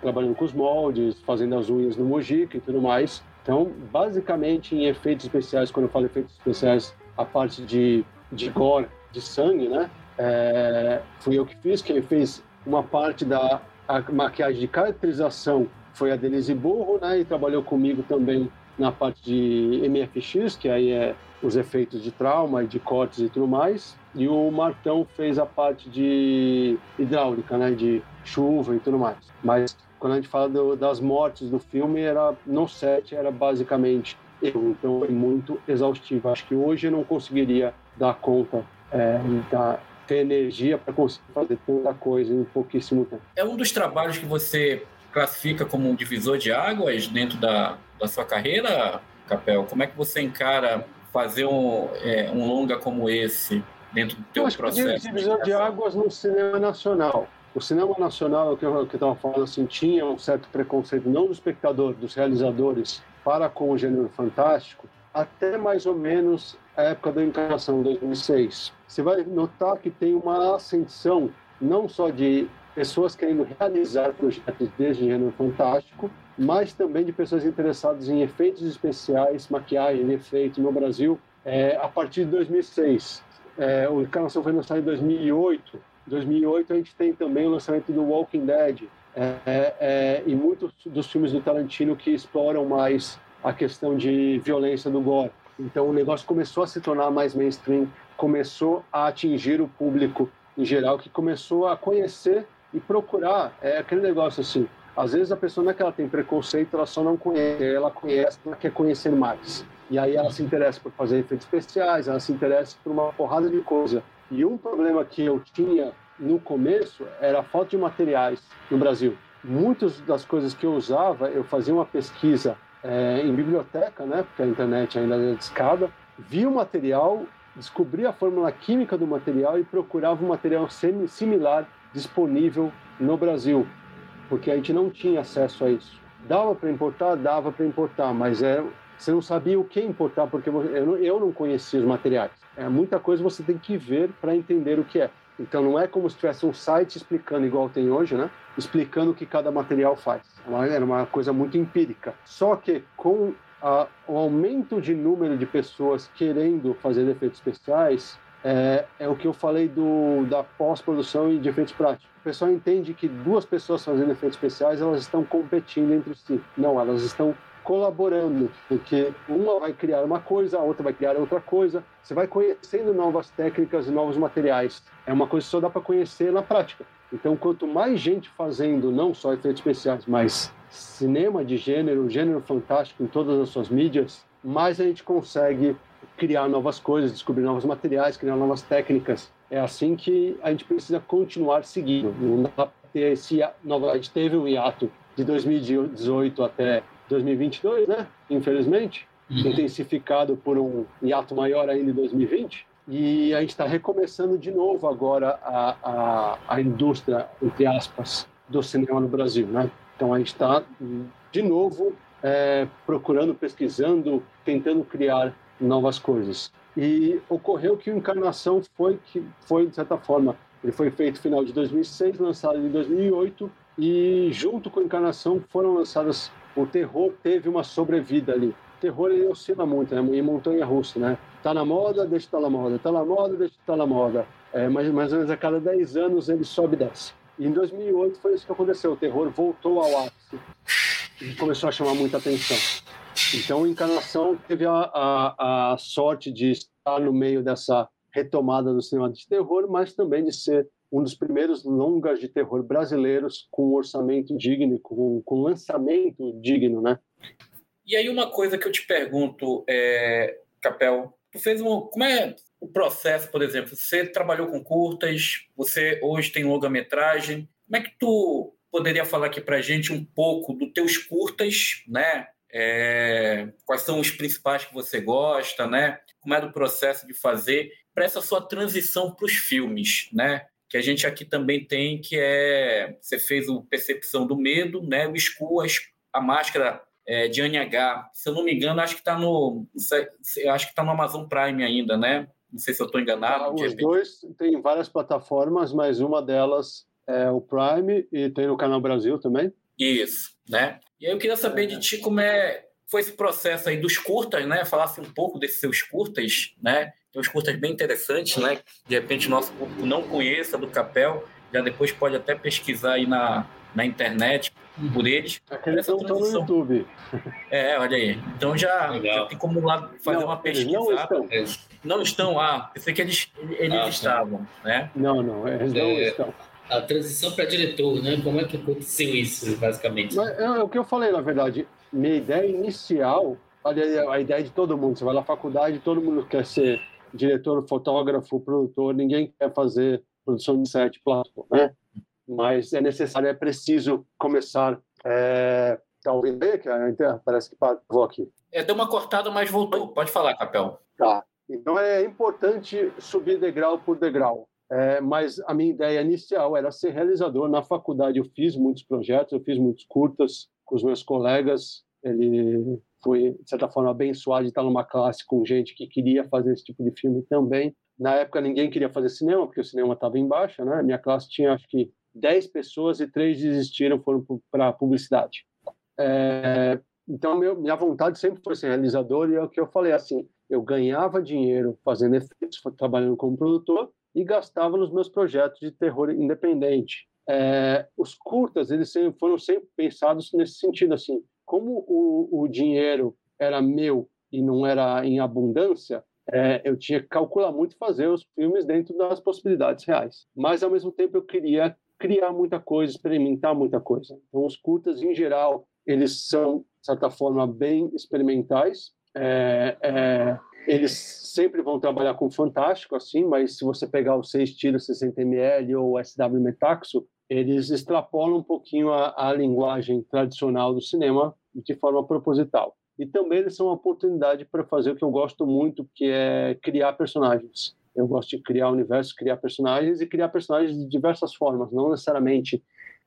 trabalhando com os moldes, fazendo as unhas no Mojica e tudo mais. Então, basicamente, em efeitos especiais, quando eu falo efeitos especiais, a parte de de gore, de sangue, né? É, fui eu que fiz, quem fez uma parte da maquiagem de caracterização foi a Denise Burro, né? E trabalhou comigo também na parte de MFX, que aí é os efeitos de trauma e de cortes e tudo mais. E o Martão fez a parte de hidráulica, né? De chuva e tudo mais. Mas quando a gente fala do, das mortes do filme, era no set era basicamente eu. Então foi muito exaustivo. Acho que hoje eu não conseguiria dar conta é, da ter energia para conseguir fazer tanta coisa em pouquíssimo tempo. É um dos trabalhos que você classifica como um divisor de águas dentro da, da sua carreira, Capel? Como é que você encara fazer um, é, um longa como esse dentro do teu eu acho processo? Que divisor de águas no cinema nacional. O cinema nacional, que eu estava falando assim, tinha um certo preconceito, não do espectador, dos realizadores, para com o gênero fantástico, até mais ou menos época da encarnação, 2006. Você vai notar que tem uma ascensão não só de pessoas querendo realizar projetos desse gênero fantástico, mas também de pessoas interessadas em efeitos especiais, maquiagem, efeito no Brasil, é, a partir de 2006. É, o Encarnação foi lançado em 2008. Em 2008 a gente tem também o lançamento do Walking Dead é, é, e muitos dos filmes do Tarantino que exploram mais a questão de violência do gore. Então o negócio começou a se tornar mais mainstream, começou a atingir o público em geral, que começou a conhecer e procurar. É aquele negócio assim, às vezes a pessoa não é que ela tem preconceito, ela só não conhece, ela conhece, ela quer conhecer mais. E aí ela se interessa por fazer efeitos especiais, ela se interessa por uma porrada de coisa. E um problema que eu tinha no começo era a falta de materiais no Brasil. Muitas das coisas que eu usava, eu fazia uma pesquisa é, em biblioteca, né, porque a internet ainda é discada, via o material, descobria a fórmula química do material e procurava um material similar disponível no Brasil, porque a gente não tinha acesso a isso. Dava para importar? Dava para importar, mas é, você não sabia o que importar, porque eu não, eu não conhecia os materiais. É, muita coisa você tem que ver para entender o que é. Então não é como se tivesse um site explicando igual tem hoje, né? Explicando o que cada material faz. É era uma coisa muito empírica. Só que com a, o aumento de número de pessoas querendo fazer efeitos especiais, é, é, o que eu falei do, da pós-produção e de efeitos práticos. O pessoal entende que duas pessoas fazendo efeitos especiais, elas estão competindo entre si. Não, elas estão colaborando, porque uma vai criar uma coisa, a outra vai criar outra coisa. Você vai conhecendo novas técnicas e novos materiais. É uma coisa que só dá para conhecer na prática. Então, quanto mais gente fazendo não só efeitos especiais, mas cinema de gênero, gênero fantástico em todas as suas mídias, mais a gente consegue criar novas coisas, descobrir novos materiais, criar novas técnicas. É assim que a gente precisa continuar seguindo. Não dá ter esse. A gente teve um hiato de 2018 até 2022, né? Infelizmente, uhum. intensificado por um hiato maior ainda em 2020. E a gente está recomeçando de novo agora a, a, a indústria, entre aspas, do cinema no Brasil, né? Então a gente está, de novo, é, procurando, pesquisando, tentando criar novas coisas. E ocorreu que o Encarnação foi, que foi de certa forma, ele foi feito no final de 2006, lançado em 2008, e junto com a Encarnação foram lançadas o terror teve uma sobrevida ali. O terror ele oscila muito, né? Em montanha russa, né? Tá na moda, deixa estar tá na moda. Tá na moda, deixa estar tá na moda. É, mais, mais ou menos a cada 10 anos ele sobe e desce. E em 2008 foi isso que aconteceu. O terror voltou ao ápice e começou a chamar muita atenção. Então, Encarnação teve a, a, a sorte de estar no meio dessa retomada do cinema de terror, mas também de ser um dos primeiros longas de terror brasileiros com orçamento digno, com, com lançamento digno, né? E aí uma coisa que eu te pergunto, é, Capel, tu fez um, como é o processo, por exemplo? Você trabalhou com curtas, você hoje tem longa-metragem. Como é que tu poderia falar aqui para gente um pouco dos teus curtas, né? É, quais são os principais que você gosta, né? Como é do processo de fazer para essa sua transição para os filmes, né? Que a gente aqui também tem, que é você fez o Percepção do Medo, né? O Skull, a máscara é, de NH. Se eu não me engano, acho que está no acho que tá no Amazon Prime ainda, né? Não sei se eu estou enganado. Ah, os dois têm várias plataformas, mas uma delas é o Prime e tem no Canal Brasil também. Isso, né? E aí eu queria saber de ti como é foi esse processo aí dos curtas, né? Falasse um pouco desses seus curtas, né? Tem uns curtas bem interessantes, né? De repente o nosso público não conheça do Capel, já depois pode até pesquisar aí na, na internet por eles. Aqueles não estão no YouTube. É, olha aí. Então já, já tem como lá fazer não, uma pesquisa. Não estão. Não estão, ah, pensei que eles, eles ah, tá. estavam, né? Não, não, eles não é, estão. A transição para diretor, né? Como é que aconteceu isso, basicamente? Mas, é, é, o que eu falei, na verdade. Minha ideia inicial, a, a ideia de todo mundo, você vai na faculdade, todo mundo quer ser diretor, fotógrafo, produtor, ninguém quer fazer produção de set plástico, né? Mas é necessário, é preciso começar. É... Tá ouvindo bem? Parece que parou aqui. É, deu uma cortada, mas voltou. Pode falar, Capel. Tá. Então é importante subir degrau por degrau. É, mas a minha ideia inicial era ser realizador. Na faculdade eu fiz muitos projetos, eu fiz muitos curtas com os meus colegas. Ele foi, de certa forma, abençoado de estar numa classe com gente que queria fazer esse tipo de filme também. Na época, ninguém queria fazer cinema, porque o cinema estava em baixa, né? Minha classe tinha, acho que, 10 pessoas e três desistiram, foram para publicidade. É, então, meu, minha vontade sempre foi ser realizador, e é o que eu falei, assim, eu ganhava dinheiro fazendo efeitos, trabalhando como produtor, e gastava nos meus projetos de terror independente. É, os curtas, eles foram sempre pensados nesse sentido, assim, como o, o dinheiro era meu e não era em abundância, é, eu tinha que calcular muito fazer os filmes dentro das possibilidades reais. Mas, ao mesmo tempo, eu queria criar muita coisa, experimentar muita coisa. Então, os curtas, em geral, eles são, de certa forma, bem experimentais. É, é, eles sempre vão trabalhar com fantástico, assim, mas se você pegar o 6 tiros 60ml ou SW Metaxo, eles extrapolam um pouquinho a, a linguagem tradicional do cinema de forma proposital. E também eles são uma oportunidade para fazer o que eu gosto muito, que é criar personagens. Eu gosto de criar universos, criar personagens e criar personagens de diversas formas, não necessariamente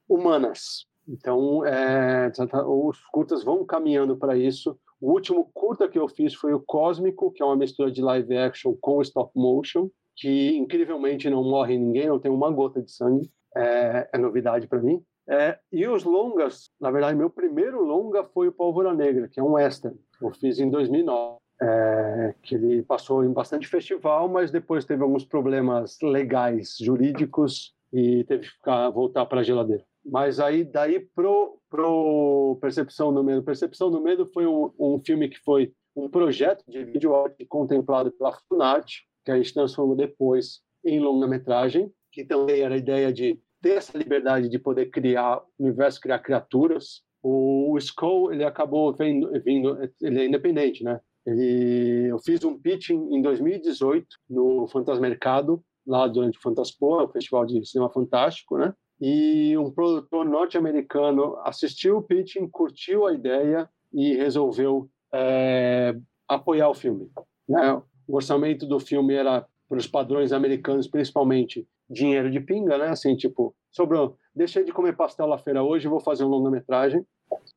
humanas. Então, é, os curtas vão caminhando para isso. O último curta que eu fiz foi o Cósmico, que é uma mistura de live action com stop motion, que incrivelmente não morre ninguém, não tem uma gota de sangue. É, é novidade para mim. É, e os longas, na verdade, meu primeiro longa foi o Pólvora Negra, que é um western. Eu fiz em 2009. É, que ele passou em bastante festival, mas depois teve alguns problemas legais, jurídicos, e teve que ficar, voltar para a geladeira. Mas aí, daí pro, pro Percepção do Medo. Percepção do Medo foi um, um filme que foi um projeto de vídeo arte contemplado pela Funarte, que a gente transformou depois em longa-metragem, que também era a ideia de ter essa liberdade de poder criar universo, criar criaturas. O Skull, ele acabou vindo, vindo ele é independente, né? Ele, eu fiz um pitching em 2018 no Fantasmercado, lá durante o Fantaspoa, o Festival de Cinema Fantástico, né? E um produtor norte-americano assistiu o pitching, curtiu a ideia e resolveu é, apoiar o filme. Né? O orçamento do filme era, para os padrões americanos, principalmente dinheiro de pinga, né? Assim, tipo, sobrou, deixei de comer pastel na feira hoje, vou fazer um longa-metragem.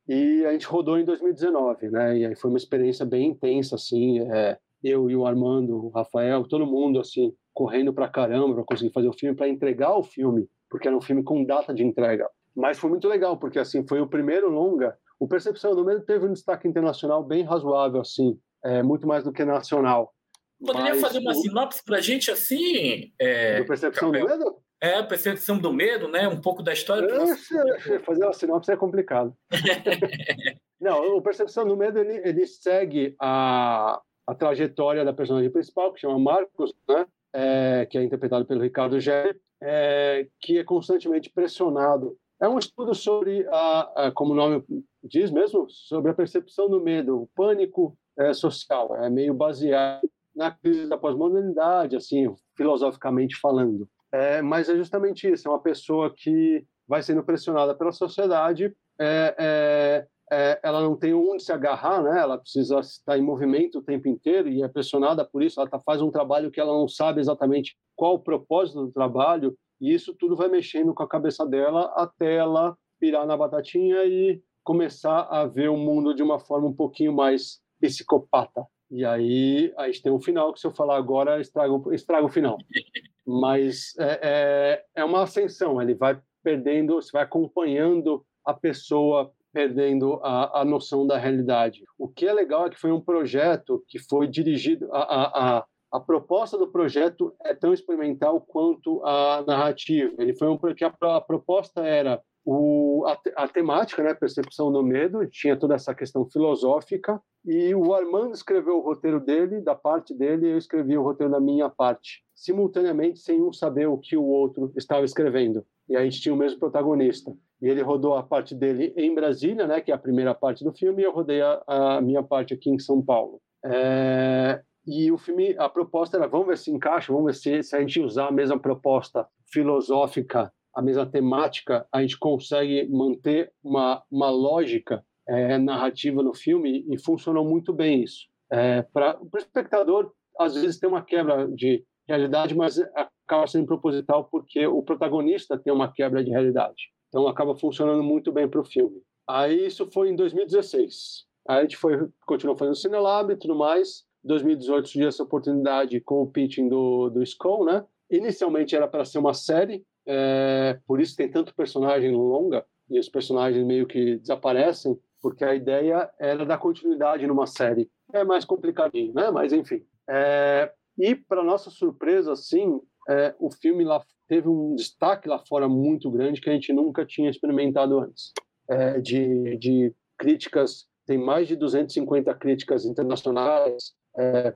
E a gente rodou em 2019, né? E aí foi uma experiência bem intensa, assim. É, eu e o Armando, o Rafael, todo mundo, assim, correndo pra caramba para conseguir fazer o filme, para entregar o filme, porque era um filme com data de entrega. Mas foi muito legal, porque, assim, foi o primeiro longa. O Percepção do Medo teve um destaque internacional bem razoável, assim, é, muito mais do que nacional. Poderia Mas, fazer uma sinopse pra gente, assim? É... Do Percepção do Medo? É, percepção do medo, né? Um pouco da história. É, fazer uma sinopse é complicado. *laughs* Não, o Percepção do Medo, ele, ele segue a, a trajetória da personagem principal, que chama Marcos, né? É, que é interpretado pelo Ricardo Gelli, é, que é constantemente pressionado. É um estudo sobre, a, a, como o nome diz mesmo, sobre a percepção do medo, o pânico é, social. É meio baseado na crise da pós-modernidade, assim, filosoficamente falando. É, mas é justamente isso, é uma pessoa que vai sendo pressionada pela sociedade, é, é, é, ela não tem onde se agarrar, né? ela precisa estar em movimento o tempo inteiro e é pressionada por isso, ela tá, faz um trabalho que ela não sabe exatamente qual o propósito do trabalho, e isso tudo vai mexendo com a cabeça dela até ela pirar na batatinha e começar a ver o mundo de uma forma um pouquinho mais psicopata. E aí a gente tem um final que se eu falar agora estraga, estraga o final. *laughs* Mas é, é, é uma ascensão, ele vai perdendo, você vai acompanhando a pessoa perdendo a, a noção da realidade. O que é legal é que foi um projeto que foi dirigido, a, a, a, a proposta do projeto é tão experimental quanto a narrativa. Ele foi um porque a, a proposta era o, a, a, temática, né, percepção do medo, tinha toda essa questão filosófica, e o Armando escreveu o roteiro dele, da parte dele, e eu escrevi o roteiro da minha parte, simultaneamente, sem um saber o que o outro estava escrevendo. E a gente tinha o mesmo protagonista. E ele rodou a parte dele em Brasília, né, que é a primeira parte do filme, e eu rodei a, a minha parte aqui em São Paulo. É, e o filme, a proposta era, vamos ver se encaixa, vamos ver se, se a gente usar a mesma proposta filosófica a mesma temática, a gente consegue manter uma, uma lógica é, narrativa no filme e funcionou muito bem isso. É, Para o espectador, às vezes tem uma quebra de realidade, mas acaba sendo proposital porque o protagonista tem uma quebra de realidade. Então acaba funcionando muito bem para o filme. Aí isso foi em 2016. Aí a gente foi, continuou fazendo Cinelab e tudo mais. Em 2018 surgiu essa oportunidade com o pitching do, do Skull, né? Inicialmente era para ser uma série, é, por isso tem tanto personagem longa e os personagens meio que desaparecem, porque a ideia era dar continuidade numa série. É mais complicadinho, né? Mas enfim. É, e para nossa surpresa, sim, é, o filme lá teve um destaque lá fora muito grande que a gente nunca tinha experimentado antes. É, de, de críticas, tem mais de 250 críticas internacionais, é,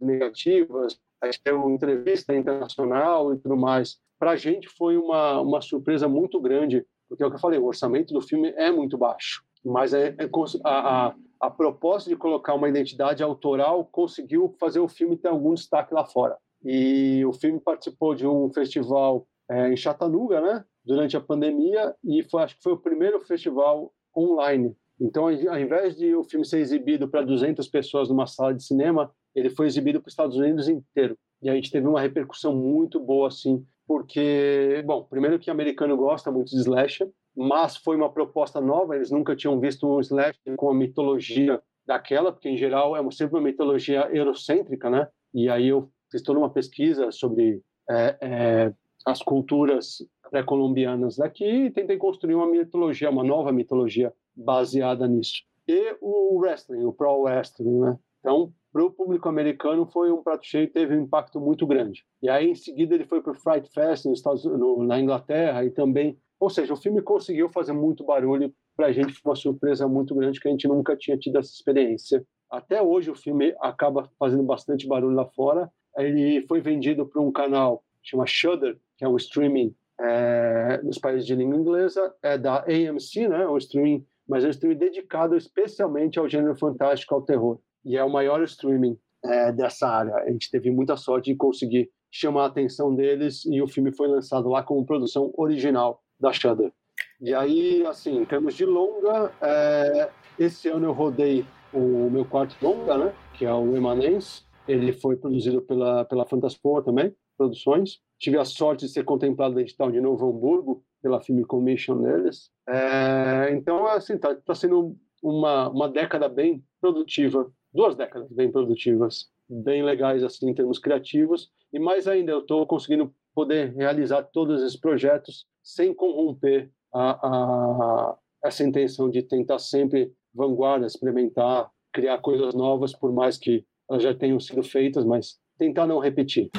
negativas, a gente tem uma entrevista internacional e tudo mais para a gente foi uma, uma surpresa muito grande, porque é o que eu falei, o orçamento do filme é muito baixo, mas é, é a, a, a, proposta de colocar uma identidade autoral conseguiu fazer o filme ter algum destaque lá fora. E o filme participou de um festival é, em Chattanooga, né, durante a pandemia, e foi, acho que foi o primeiro festival online Então, ao invés de o filme ser exibido para 200 pessoas numa sala de cinema, ele foi exibido para os Estados Unidos inteiro. E a gente teve uma repercussão muito boa, assim, porque, bom, primeiro que americano gosta muito de slasher, mas foi uma proposta nova, eles nunca tinham visto um slasher com a mitologia daquela, porque em geral é sempre uma mitologia eurocêntrica, né? E aí eu fiz toda uma pesquisa sobre é, é, as culturas pré-colombianas daqui e tentei construir uma mitologia, uma nova mitologia baseada nisso. E o wrestling, o pro wrestling, né? Então, para o público americano foi um prato cheio teve um impacto muito grande. E aí em seguida ele foi para o Fright Fest nos Estados, no, na Inglaterra e também, ou seja, o filme conseguiu fazer muito barulho para a gente foi uma surpresa muito grande que a gente nunca tinha tido essa experiência. Até hoje o filme acaba fazendo bastante barulho lá fora. Ele foi vendido para um canal chama Shudder, que é um streaming é, nos países de língua inglesa, é da AMC, né, um streaming, mas é um streaming dedicado especialmente ao gênero fantástico, ao terror e é o maior streaming é, dessa área. A gente teve muita sorte de conseguir chamar a atenção deles e o filme foi lançado lá como produção original da Shudder. E aí, assim, em termos de longa, é, esse ano eu rodei o meu quarto longa, né, que é o Emanence. Ele foi produzido pela, pela Fantaspoa também, produções. Tive a sorte de ser contemplado na edital de Novo Hamburgo, pela Film Commission deles. É, então, assim, tá, tá sendo uma, uma década bem produtiva duas décadas bem produtivas, bem legais assim em termos criativos e mais ainda eu estou conseguindo poder realizar todos esses projetos sem corromper a, a, essa intenção de tentar sempre vanguarda, experimentar, criar coisas novas, por mais que elas já tenham sido feitas, mas tentar não repetir.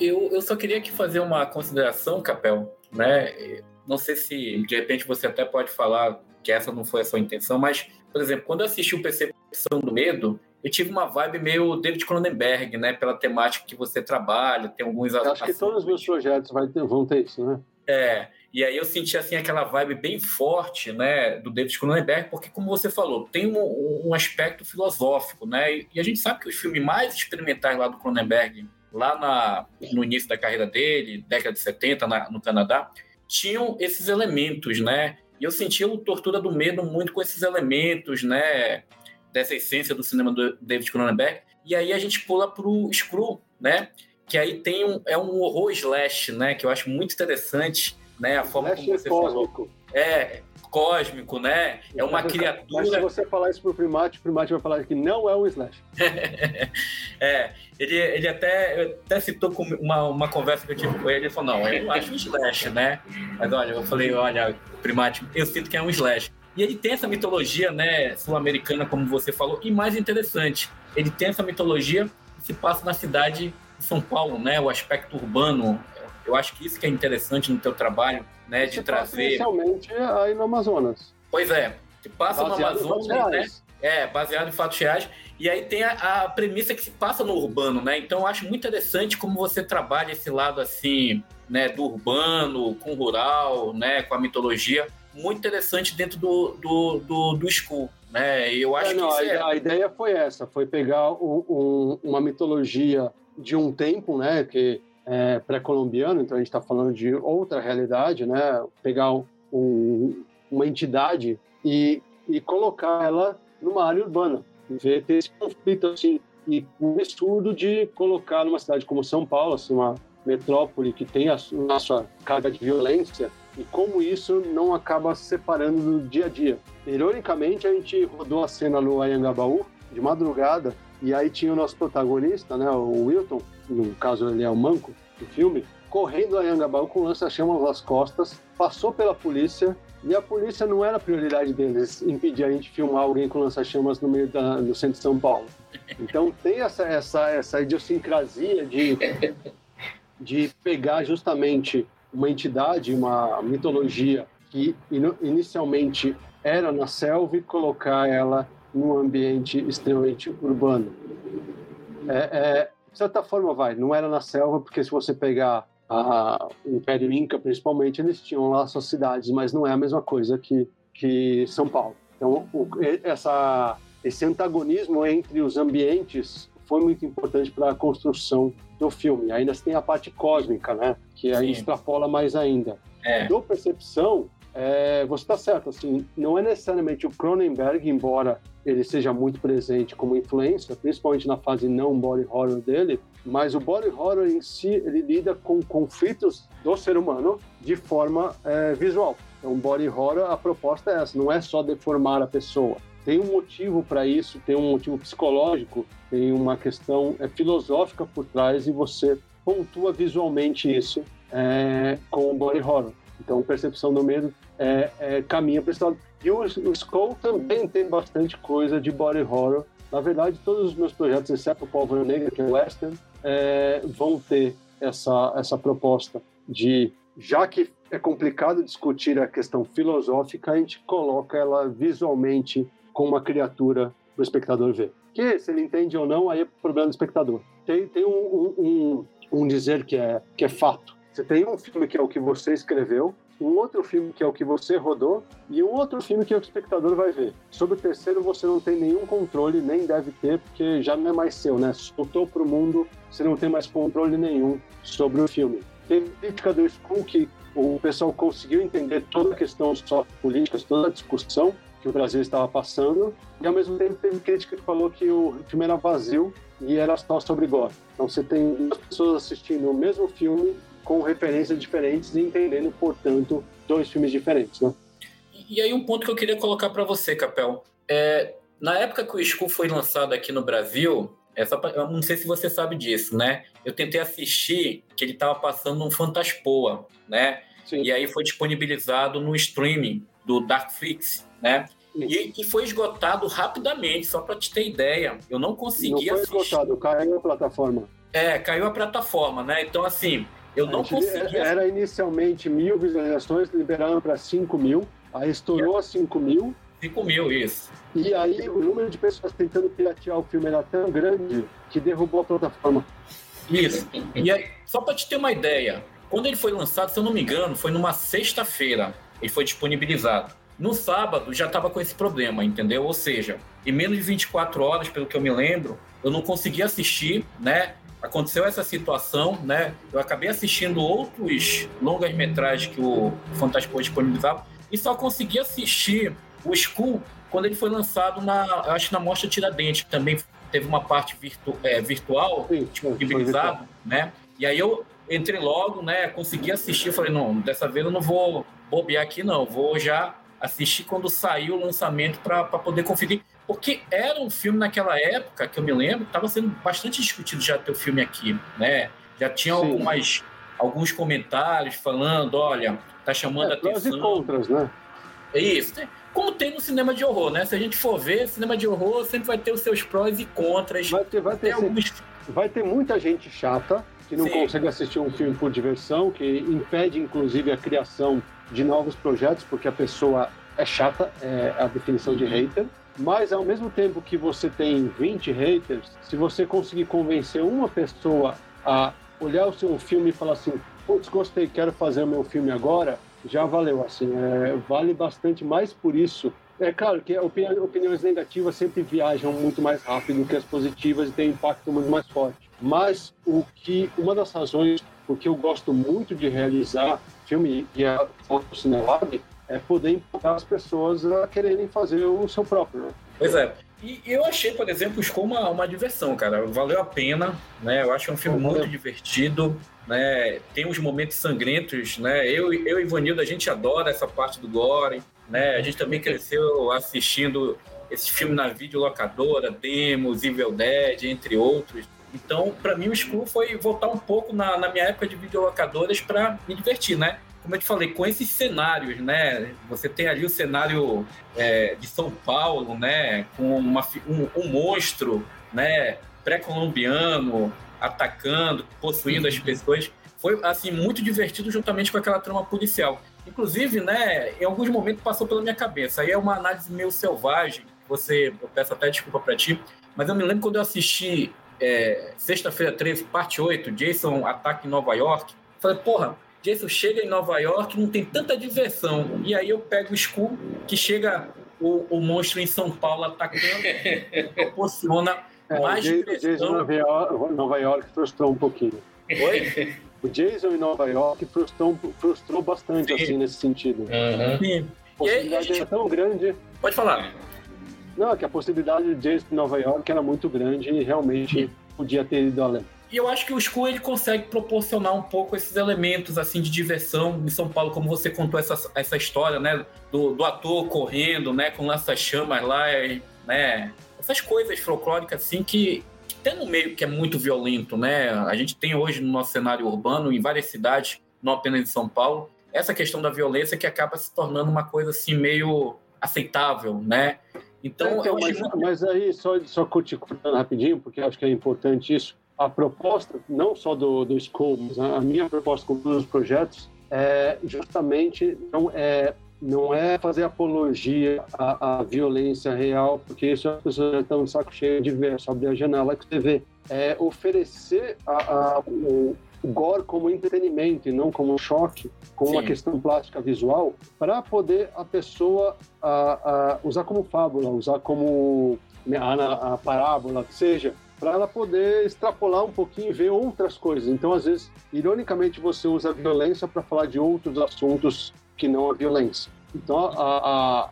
Eu, eu só queria aqui fazer uma consideração, Capel, né? Não sei se de repente você até pode falar que essa não foi a sua intenção, mas, por exemplo, quando eu assisti o Percepção do Medo, eu tive uma vibe meio David Cronenberg, né? Pela temática que você trabalha, tem alguns... Acho que todos os meus projetos ter, vão ter isso, né? É, e aí eu senti, assim, aquela vibe bem forte, né, do David Cronenberg, porque, como você falou, tem um, um aspecto filosófico, né? E, e a gente sabe que os filmes mais experimentais lá do Cronenberg, lá na, no início da carreira dele, década de 70, na, no Canadá, tinham esses elementos, né? E eu sentia o Tortura do Medo muito com esses elementos, né? Dessa essência do cinema do David Cronenberg. E aí a gente pula pro Screw, né? Que aí tem um, é um horror slash, né? Que eu acho muito interessante, né? A forma slash como você cósmico. falou. É, cósmico, né? É uma mas, criatura. Mas se você falar isso pro Primate, o Primate vai falar que não é um slash. *laughs* é, ele, ele até, até citou com uma, uma conversa que eu tive com ele, ele falou, não, eu acho um slash, né? Mas olha, eu falei, olha, Primate, eu sinto que é um slash. E ele tem essa mitologia, né, sul-americana, como você falou, e mais interessante, ele tem essa mitologia que se passa na cidade de São Paulo, né, o aspecto urbano. Eu acho que isso que é interessante no teu trabalho, né, de trazer. Inicialmente aí no Amazonas. Pois é, se passa baseado no Amazonas, né? É, baseado em fatos reais. E aí tem a, a, premissa que se passa no urbano, né? Então eu acho muito interessante como você trabalha esse lado assim, né, do urbano, com o rural, né, com a mitologia muito interessante dentro do, do, do, do school. Né? Eu acho é, não, que a, é... a, ideia foi essa, foi pegar um, um, uma mitologia de um tempo, né, que é pré-colombiano, então a gente está falando de outra realidade, né, pegar um, uma entidade e, e colocar ela numa área urbana, ver ter esse conflito assim e o absurdo de colocar numa cidade como São Paulo, assim, uma metrópole que tem a, a sua carga de violência, e como isso não acaba se separando no dia a dia. Ironicamente, a gente rodou a cena no Ayangabaú de madrugada e aí tinha o nosso protagonista, né, o Wilton, no caso ele é o Manco do filme, correndo a Ayangabaú com lança-chamas nas costas, passou pela polícia e a polícia não era a prioridade deles impedir a gente filmar alguém com lança-chamas no meio da, do centro de São Paulo. Então tem essa, essa, essa idiosincrasia de, de pegar justamente uma entidade, uma mitologia que inicialmente era na selva e colocar ela num ambiente extremamente urbano. É, é, de certa forma, vai, não era na selva, porque se você pegar a, o Império Inca, principalmente, eles tinham lá suas cidades, mas não é a mesma coisa que, que São Paulo. Então, o, essa, esse antagonismo entre os ambientes foi muito importante para a construção do filme. Ainda tem a parte cósmica, né? Que aí Sim. extrapola mais ainda. É. Do Percepção, é, você está certo, assim, não é necessariamente o Cronenberg, embora ele seja muito presente como influência, principalmente na fase não body horror dele, mas o body horror em si, ele lida com conflitos do ser humano de forma é, visual. Então, body horror, a proposta é essa, não é só deformar a pessoa. Tem um motivo para isso, tem um motivo psicológico, tem uma questão é, filosófica por trás e você pontua visualmente isso é, com o body horror. Então, percepção do medo é, é, caminha para esse lado. E o, o Skull também tem bastante coisa de body horror. Na verdade, todos os meus projetos, exceto o Pólvora Negra, que é o Western, é, vão ter essa, essa proposta de, já que é complicado discutir a questão filosófica, a gente coloca ela visualmente com uma criatura para o espectador ver. Que, se ele entende ou não, aí é problema do espectador. Tem, tem um, um, um dizer que é, que é fato. Você tem um filme que é o que você escreveu, um outro filme que é o que você rodou e um outro filme que o espectador vai ver. Sobre o terceiro você não tem nenhum controle, nem deve ter, porque já não é mais seu, né? Soltou para o mundo, você não tem mais controle nenhum sobre o filme. Tem crítica do School que o pessoal conseguiu entender toda a questão só políticas, toda a discussão que o Brasil estava passando, e ao mesmo tempo teve crítica que falou que o filme era vazio e era só sobre gore. Então você tem duas pessoas assistindo o mesmo filme com referências diferentes e entendendo, portanto, dois filmes diferentes, né? E aí um ponto que eu queria colocar para você, Capel, é na época que o Skull foi lançado aqui no Brasil, é pra, eu não sei se você sabe disso, né? Eu tentei assistir que ele estava passando um Fantaspoa, né? Sim. E aí foi disponibilizado no streaming do Darkflix, né? E, e, foi esgotado rapidamente, só para te ter ideia. Eu não consegui não foi assistir. esgotado, caiu a plataforma. É, caiu a plataforma, né? Então, assim, eu não consegui. Era inicialmente mil visualizações, liberaram para 5 mil, aí estourou a 5 mil. 5 mil, isso. E aí o número de pessoas tentando piratear o filme era tão grande que derrubou a plataforma. Isso. E aí, só para te ter uma ideia, quando ele foi lançado, se eu não me engano, foi numa sexta-feira. Ele foi disponibilizado. No sábado já estava com esse problema, entendeu? Ou seja, em menos de 24 horas, pelo que eu me lembro, eu não consegui assistir, né? Aconteceu essa situação, né? Eu acabei assistindo outros longas-metragens que o Fantástico disponibilizava e só consegui assistir o Skull quando ele foi lançado na, acho na Mostra Tiradentes, que também teve uma parte virtu, é, virtual, disponibilizado, né? E aí eu entrei logo, né? Consegui assistir, falei, não, dessa vez eu não vou bobear aqui, não, vou já assisti quando saiu o lançamento para poder conferir. Porque era um filme naquela época, que eu me lembro, estava sendo bastante discutido já ter o filme aqui, né? Já tinha algumas, alguns comentários falando, olha, tá chamando é, a atenção. e contras, né? É isso. Como tem no cinema de horror, né? Se a gente for ver, cinema de horror sempre vai ter os seus prós e contras. Vai ter, vai ter, alguns... vai ter muita gente chata que não Sim. consegue assistir um filme por diversão, que impede, inclusive, a criação de novos projetos, porque a pessoa é chata, é a definição de hater. Mas ao mesmo tempo que você tem 20 haters, se você conseguir convencer uma pessoa a olhar o seu filme e falar assim, putz, gostei, quero fazer o meu filme agora, já valeu, assim, é, vale bastante mais por isso. É claro que opiniões negativas sempre viajam muito mais rápido que as positivas e têm impacto muito mais forte. Mas o que uma das razões porque eu gosto muito de realizar filme e a Cinelab é poder empurrar as pessoas a quererem fazer o seu próprio. Né? Pois é. E eu achei, por exemplo, o uma, uma diversão, cara. Valeu a pena, né? Eu acho um filme muito divertido, né? Tem uns momentos sangrentos, né? Eu, eu e Ivanildo, a gente adora essa parte do gore, né? A gente também cresceu assistindo esse filme na videolocadora, Demos, Evil Dead, entre outros. Então, para mim, o Screw foi voltar um pouco na, na minha época de videolocadoras para me divertir, né? Como eu te falei, com esses cenários, né? Você tem ali o cenário é, de São Paulo, né? Com uma, um, um monstro, né? Pré-colombiano atacando, possuindo as pessoas. Foi, assim, muito divertido juntamente com aquela trama policial. Inclusive, né? Em alguns momentos passou pela minha cabeça. Aí é uma análise meio selvagem. Você, eu peço até desculpa para ti, mas eu me lembro quando eu assisti é, Sexta-feira 13, parte 8, Jason ataca em Nova York. Falei, porra, Jason chega em Nova York não tem tanta diversão. E aí eu pego o Skull, que chega o, o monstro em São Paulo atacando, *laughs* proporciona é, mais diversão. Jason Nova York, Nova York frustrou um pouquinho. Oi? o Jason em Nova York frustrou, frustrou bastante, Sim. assim, nesse sentido. Uhum. Sim. A possibilidade gente... era tão grande. Pode falar. Não, que a possibilidade de Jason em Nova York era muito grande e realmente Sim. podia ter ido além. E eu acho que o School ele consegue proporcionar um pouco esses elementos assim de diversão em São Paulo, como você contou essa, essa história, né, do, do ator correndo, né, com lança-chamas lá, né, essas coisas folclóricas assim que, que tem no meio que é muito violento, né? A gente tem hoje no nosso cenário urbano em várias cidades, não apenas em São Paulo, essa questão da violência que acaba se tornando uma coisa assim meio aceitável, né? Então, então mas, mas, aí só só cortando rapidinho, porque acho que é importante isso a proposta, não só do, do School, mas a, minha proposta com todos os projetos é justamente não é, não é fazer apologia à, à violência real, porque isso as pessoas já estão de saco cheio de ver, só abrir a janela que você vê. É oferecer a, a, o gore como entretenimento e não como choque, como Sim. uma questão plástica visual, para poder a pessoa a, a usar como fábula, usar como a, a parábola, seja para ela poder extrapolar um pouquinho e ver outras coisas. Então, às vezes, ironicamente, você usa a violência para falar de outros assuntos que não a violência. Então, a,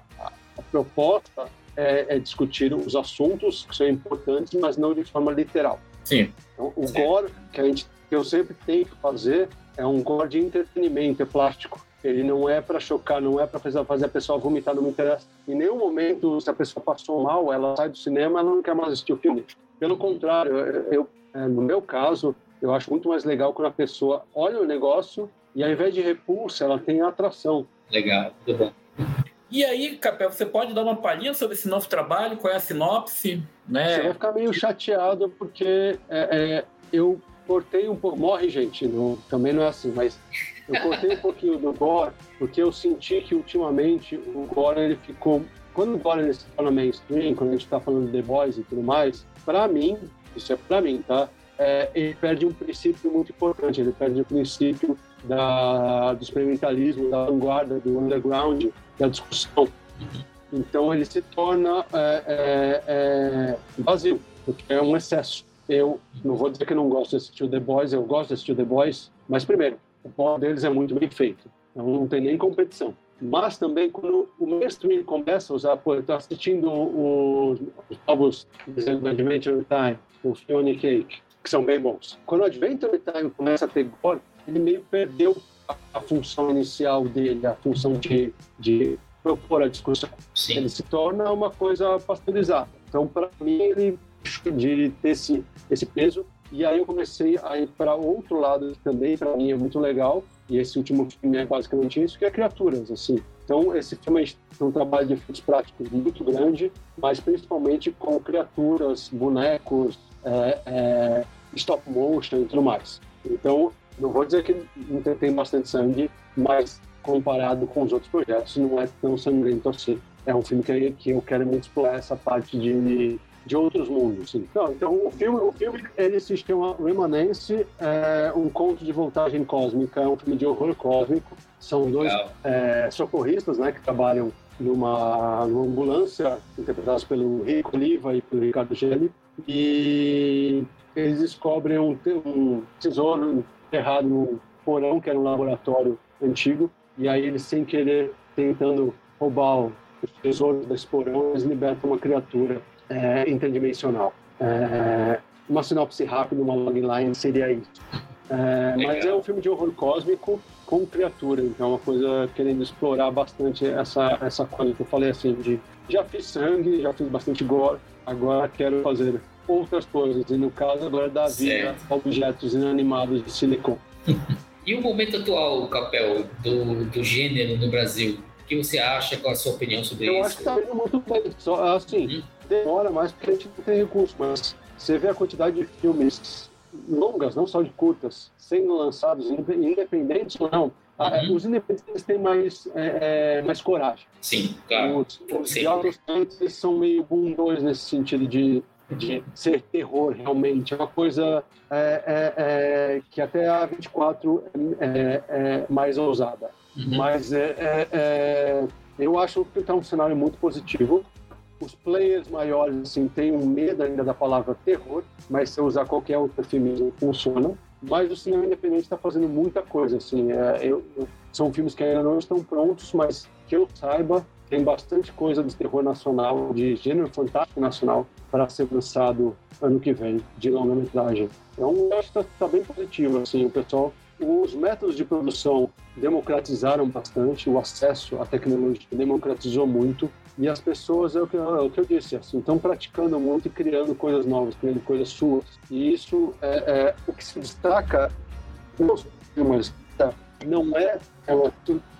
proposta é, é, discutir os assuntos que são importantes, mas não de forma literal. Sim. Então, o gore que a gente que eu sempre tenho que fazer é um gore de entretenimento, é plástico. Ele não é para chocar, não é para fazer a pessoa vomitar, não me interessa. Em nenhum momento, se a pessoa passou mal, ela sai do cinema, ela não quer mais assistir o filme. Pelo contrário, eu, é, no meu caso, eu acho muito mais legal quando a pessoa olha o negócio e ao invés de repulsa, ela tem atração. Legal, tudo bom. E aí, Capel, você pode dar uma palhinha sobre esse novo trabalho? Qual é a sinopse? Né? Você vai ficar meio chateado porque é, é, eu cortei um pouco. Morre, gente, não, também não é assim, mas eu cortei um pouquinho do gore porque eu senti que ultimamente o gore ele ficou. Quando o gore se torna mainstream, quando a gente está falando de The Boys e tudo mais, para mim, isso é para mim, tá? É, ele perde um princípio muito importante, ele perde o princípio da, do experimentalismo, da vanguarda, do underground, da discussão. Então ele se torna é, é, é, vazio, porque é um excesso. Eu não vou dizer que não gosto de assistir The Boys, eu gosto de assistir The Boys, mas primeiro, o pó deles é muito bem feito, então não tem nem competição mas também quando o mainstream começa a usar, pô, eu estou assistindo os, os novos desenhos do Adventure Time, o Fiona Cake, que são bem bons. Quando o Adventure Time começa a ter gore, ele meio perdeu a, a função inicial dele, a função de, de propor a discussão. Sim. Ele se torna uma coisa pasteurizada. Então, para mim, ele de ter esse, esse peso. E aí eu comecei a ir para outro lado também, para mim, é muito legal, e esse último filme é basicamente isso, que é Criaturas, assim. Então, esse filme é um trabalho de efeitos práticos muito grande, mas principalmente com criaturas, bonecos, é, é, stop motion e tudo mais. Então, não vou dizer que tem bastante sangue, mas comparado com os outros projetos, não é tão sangrento assim. É um filme que, que eu quero muito explorar essa parte de de outros mundos. Então, então o filme, o filme ele se chama Remanence, é um conto de voltagem cósmica, é um filme de horror cósmico. São dois é, socorristas, né, que trabalham numa, numa ambulância, interpretados pelo Rico Oliva e pelo Ricardo Gelli, e eles descobrem um, um tesouro enterrado num porão, que era um laboratório antigo, e aí eles, sem querer, tentando roubar os tesouros desse porão, eles libertam uma criatura é, interdimensional. É, uma sinopse rápida, uma logline seria isso. É, mas é um filme de horror cósmico com criatura, então é uma coisa querendo explorar bastante essa, essa coisa que eu falei assim, de já fiz sangue, já fiz bastante gore, agora quero fazer outras coisas, e no caso agora dar vida a objetos inanimados de silicone. e o momento atual, Capel, do, do gênero no Brasil? O que você acha? Qual a sua opinião sobre eu isso? Eu acho que está indo muito bem. Só, assim, hum? Demora mais porque a gente não tem recurso, mas você vê a quantidade de filmes longas, não só de curtas, sendo lançados, independentes ou não. Uhum. Os independentes têm mais, é, é, mais coragem. Sim, claro. Os, os de autostantes são meio dois nesse sentido de, de ser terror, realmente. É uma coisa é, é, é que até a 24 é, é mais ousada. Uhum. Mas eu acho que está um cenário muito positivo os players maiores assim, têm um medo ainda da palavra terror, mas se usar qualquer outro eufemismo funciona. mas o cinema independente está fazendo muita coisa. Assim, é, eu, são filmes que ainda não estão prontos, mas que eu saiba, tem bastante coisa de terror nacional, de gênero fantástico nacional, para ser lançado ano que vem, de longa-metragem. Então, eu acho que está tá bem positivo. Assim, o pessoal os métodos de produção democratizaram bastante, o acesso à tecnologia democratizou muito e as pessoas, é o que, é o que eu disse, assim, estão praticando muito e criando coisas novas, criando coisas suas. E isso é, é o que se destaca mas não é, é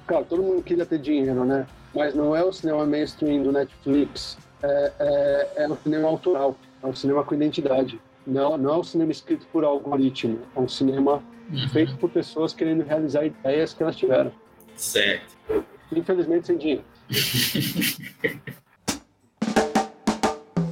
claro, todo mundo queria ter dinheiro, né? Mas não é o cinema mainstream do Netflix, é, é, é o cinema autoral, é o cinema com identidade. Não, não é um cinema escrito por algoritmo, é um cinema uhum. feito por pessoas querendo realizar ideias que elas tiveram. Certo. Infelizmente sem dinheiro.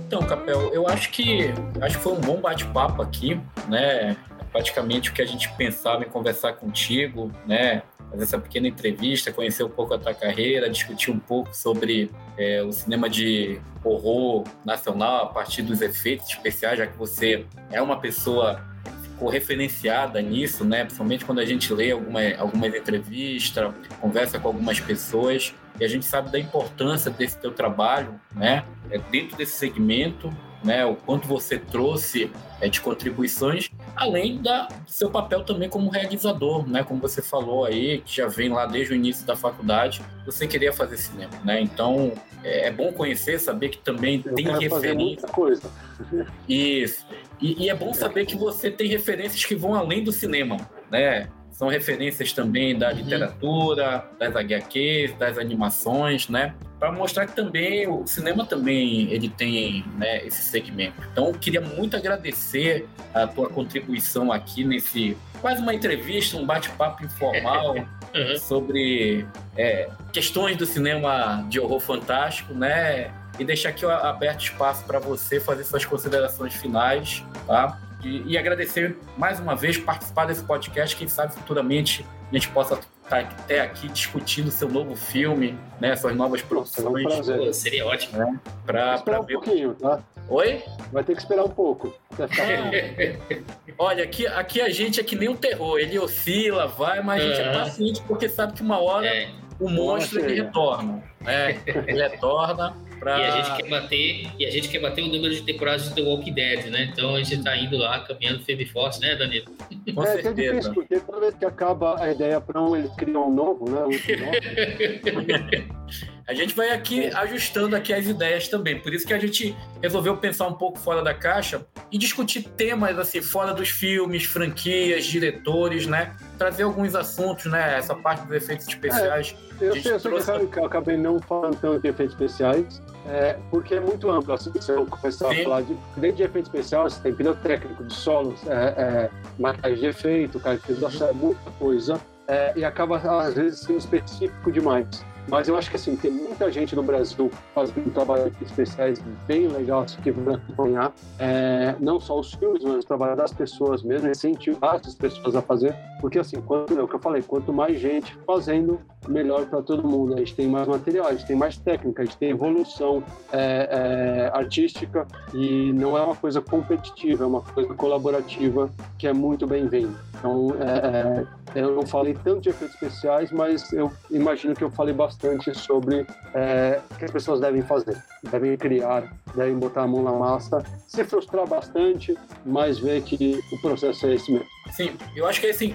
Então, Capel, eu acho que acho que foi um bom bate-papo aqui, né? Praticamente o que a gente pensava em conversar contigo, né? Fazer essa pequena entrevista, conhecer um pouco a tua carreira, discutir um pouco sobre é, o cinema de horror nacional a partir dos efeitos especiais, já que você é uma pessoa ficou referenciada nisso, né? Principalmente quando a gente lê alguma, algumas entrevistas, conversa com algumas pessoas, e a gente sabe da importância desse teu trabalho, né? É, dentro desse segmento, né? O quanto você trouxe é, de contribuições, além da seu papel também como realizador, né? Como você falou aí, que já vem lá desde o início da faculdade, você queria fazer cinema, né? Então é, é bom conhecer, saber que também Eu tem referência. coisa. Isso. E, e, é bom saber que você tem referências que vão além do cinema, né? São referências também da uhum. literatura, das HQs, das animações, né? Para mostrar que também o cinema também ele tem né, esse segmento. Então, eu queria muito agradecer a tua contribuição aqui nesse quase uma entrevista, um bate-papo informal *laughs* uhum. sobre é, questões do cinema de horror fantástico, né? e deixar aqui aberto espaço para você fazer suas considerações finais, tá? E, e, agradecer mais uma vez participar desse podcast. Quem sabe futuramente a gente possa estar até aqui discutindo seu novo filme, né? Suas novas produções. Pô, seria ótimo. Né? Para ver um pouquinho, tá? Oi? Vai ter que esperar um pouco. *laughs* Olha, aqui, aqui a gente é que nem o terror. Ele oscila, vai, mas a gente é paciente porque sabe que uma hora é. o monstro ele retorna. Né? Ele retorna Pra... E a gente quer bater, e a gente quer bater o número de temporadas de The Walking Dead, né? Então a gente tá indo lá caminhando firme e forte, né, Danilo? Com é, é difícil, porque toda vez que acaba a ideia para um, eles criam um novo, né? *laughs* a gente vai aqui ajustando aqui as ideias também. Por isso que a gente resolveu pensar um pouco fora da caixa e discutir temas assim fora dos filmes, franquias, diretores, né? Trazer alguns assuntos, né? Essa parte dos efeitos especiais. É, eu, sei, trouxe... que eu acabei não falando tanto de efeitos especiais, é, porque é muito amplo. Assim, se eu começar Sim. a falar de, efeitos especiais, você tem pirotécnico, de solos, é, é, maquiagem de efeito, caracterização, é muita coisa. É, e acaba, às vezes, sendo específico demais. Mas eu acho que assim, tem muita gente no Brasil fazendo trabalhos especiais bem legais que vão acompanhar. É, não só os filmes, mas o trabalho das pessoas mesmo, incentivar essas pessoas a fazer. Porque assim, quanto, é o que eu falei, quanto mais gente fazendo, melhor para todo mundo. A gente tem mais material, a gente tem mais técnica, a gente tem evolução é, é, artística e não é uma coisa competitiva, é uma coisa colaborativa que é muito bem-vinda. Então, é, é, eu não falei tanto de efeitos especiais, mas eu imagino que eu falei bastante sobre é, o que as pessoas devem fazer. Devem criar, devem botar a mão na massa, se frustrar bastante, mas ver que o processo é esse mesmo. Sim, eu acho que assim,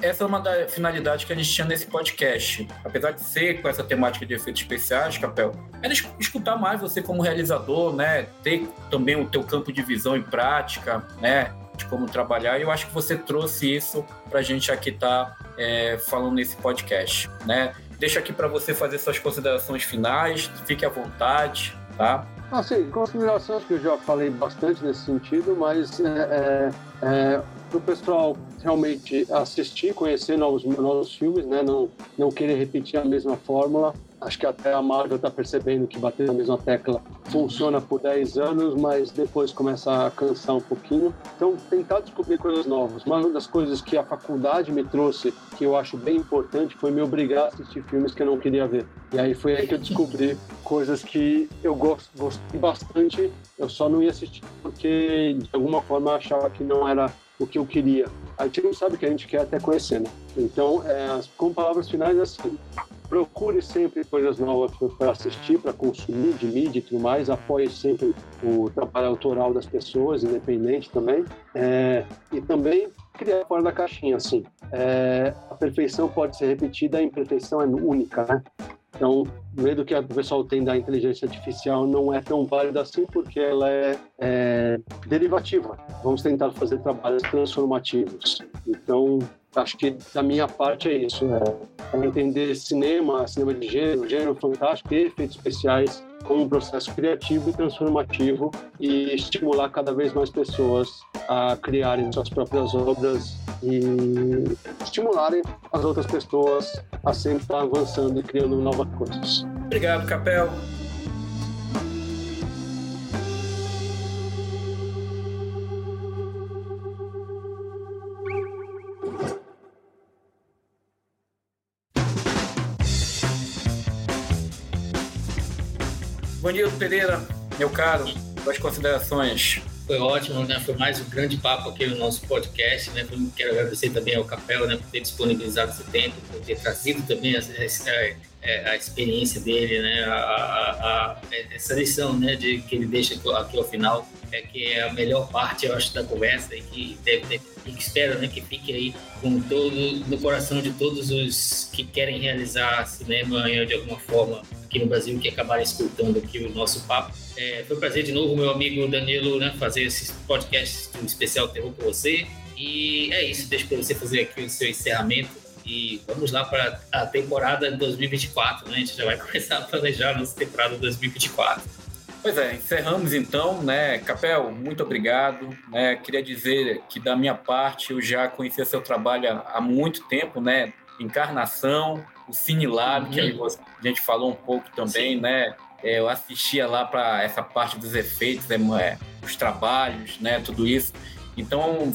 essa é uma da finalidade que a gente tinha nesse podcast. Apesar de ser com essa temática de efeitos especiais, Capel, era escutar mais você como realizador, né? Ter também o teu campo de visão e prática, né? de como trabalhar. E eu acho que você trouxe isso para a gente aqui estar tá, é, falando nesse podcast, né? Deixa aqui para você fazer suas considerações finais, fique à vontade, tá? Ah, sim, considerações que eu já falei bastante nesse sentido, mas é, é, é para o pessoal realmente assistir, conhecer novos, novos filmes, né? não, não querer repetir a mesma fórmula. Acho que até a Marvel está percebendo que bater na mesma tecla funciona por 10 anos, mas depois começa a cansar um pouquinho. Então, tentar descobrir coisas novas. Uma das coisas que a faculdade me trouxe, que eu acho bem importante, foi me obrigar a assistir filmes que eu não queria ver. E aí foi aí que eu descobri *laughs* coisas que eu gosto, gostei bastante, eu só não ia assistir porque de alguma forma eu achava que não era o que eu queria. A gente não sabe o que a gente quer até conhecer, né? Então, é, com palavras finais, é assim, procure sempre coisas novas para assistir, para consumir de mídia e tudo mais. Apoie sempre o trabalho autoral das pessoas, independente também. É, e também criar fora da caixinha, assim. É, a perfeição pode ser repetida, a imperfeição é única, né? Então, o medo que o pessoal tem da inteligência artificial não é tão válida assim, porque ela é, é derivativa. Vamos tentar fazer trabalhos transformativos. Então, acho que da minha parte é isso, é entender cinema, cinema de gênero, gênero fantástico e efeitos especiais como um processo criativo e transformativo e estimular cada vez mais pessoas a criarem suas próprias obras e estimularem as outras pessoas a sempre estar avançando e criando novas coisas. Obrigado, Capel. Vanildo Pereira, meu caro, suas considerações. Foi ótimo, né? Foi mais um grande papo aqui no nosso podcast, né? Quero agradecer também ao Capel, né, por ter disponibilizado esse tempo, por ter trazido também a, a, a experiência dele, né? A, a, essa lição, né, de que ele deixa aqui ao final, é que é a melhor parte, eu acho, da conversa e que deve ter, e que espero, né, que fique aí com todo no coração de todos os que querem realizar cinema de alguma forma aqui no Brasil que acabaram escutando aqui o nosso papo. É, foi um prazer de novo, meu amigo Danilo, né, fazer esse podcast um especial terror com você. E é isso, deixo para você fazer aqui o seu encerramento. E vamos lá para a temporada 2024, né? A gente já vai *laughs* começar a planejar a nossa temporada 2024. Pois é, encerramos então, né? Capel, muito obrigado. Né? Queria dizer que da minha parte eu já conhecia seu trabalho há muito tempo, né? Encarnação, o Cine Lab, uhum. que a gente falou um pouco também, Sim. né? É, eu assistia lá para essa parte dos efeitos, né, os trabalhos, né, tudo isso. Então,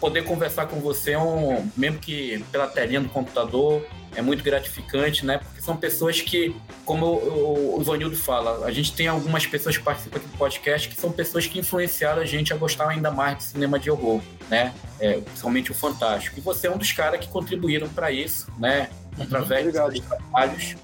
poder conversar com você, é um, mesmo que pela telinha do computador, é muito gratificante, né? Porque são pessoas que, como o, o Ivanildo fala, a gente tem algumas pessoas que participam aqui do podcast que são pessoas que influenciaram a gente a gostar ainda mais de cinema de horror, né? É, principalmente o Fantástico. E você é um dos caras que contribuíram para isso, né? através Obrigado. dos trabalhos,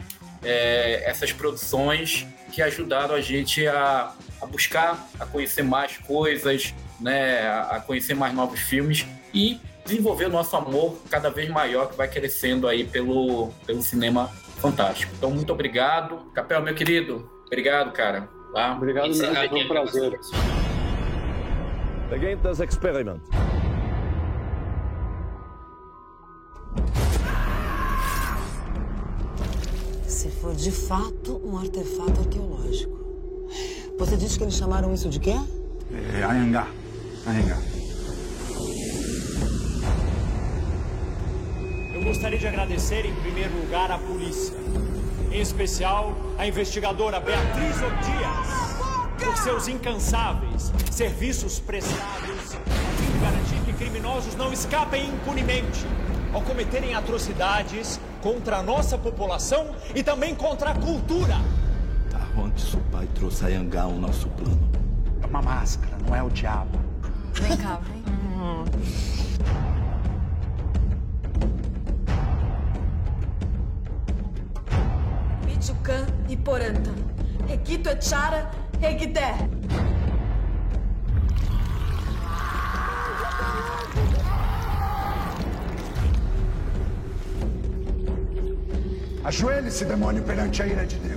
é, essas produções que ajudaram a gente a, a, buscar, a conhecer mais coisas, né, a conhecer mais novos filmes e desenvolver o nosso amor cada vez maior que vai crescendo aí pelo, pelo cinema fantástico. Então, muito obrigado. Capel, meu querido, obrigado, cara. Tá? Obrigado, mesmo, foi um prazer. Begin this experiment. Se for de fato um artefato arqueológico. Você disse que eles chamaram isso de quê? É, Anhangá. Anhangá. Eu gostaria de agradecer, em primeiro lugar, a polícia. Em especial, a investigadora Beatriz Dias, por seus incansáveis serviços prestados a garantir que criminosos não escapem impunemente ao cometerem atrocidades contra a nossa população e também contra a cultura. Da onde seu pai trouxe a Yangá o nosso plano? É uma máscara, não é o diabo. Vem cá, vem. Michucan e Poranta. Requito Echara, Reguité. Ajoelhe-se, demônio, perante a ira de Deus.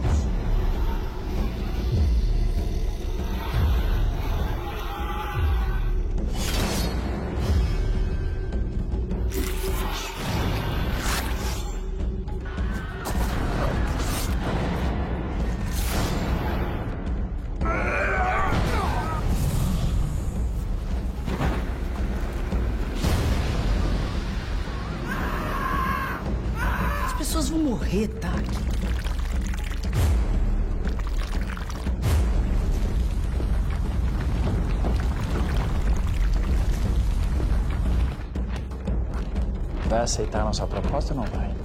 Aceitar a nossa proposta ou não vai?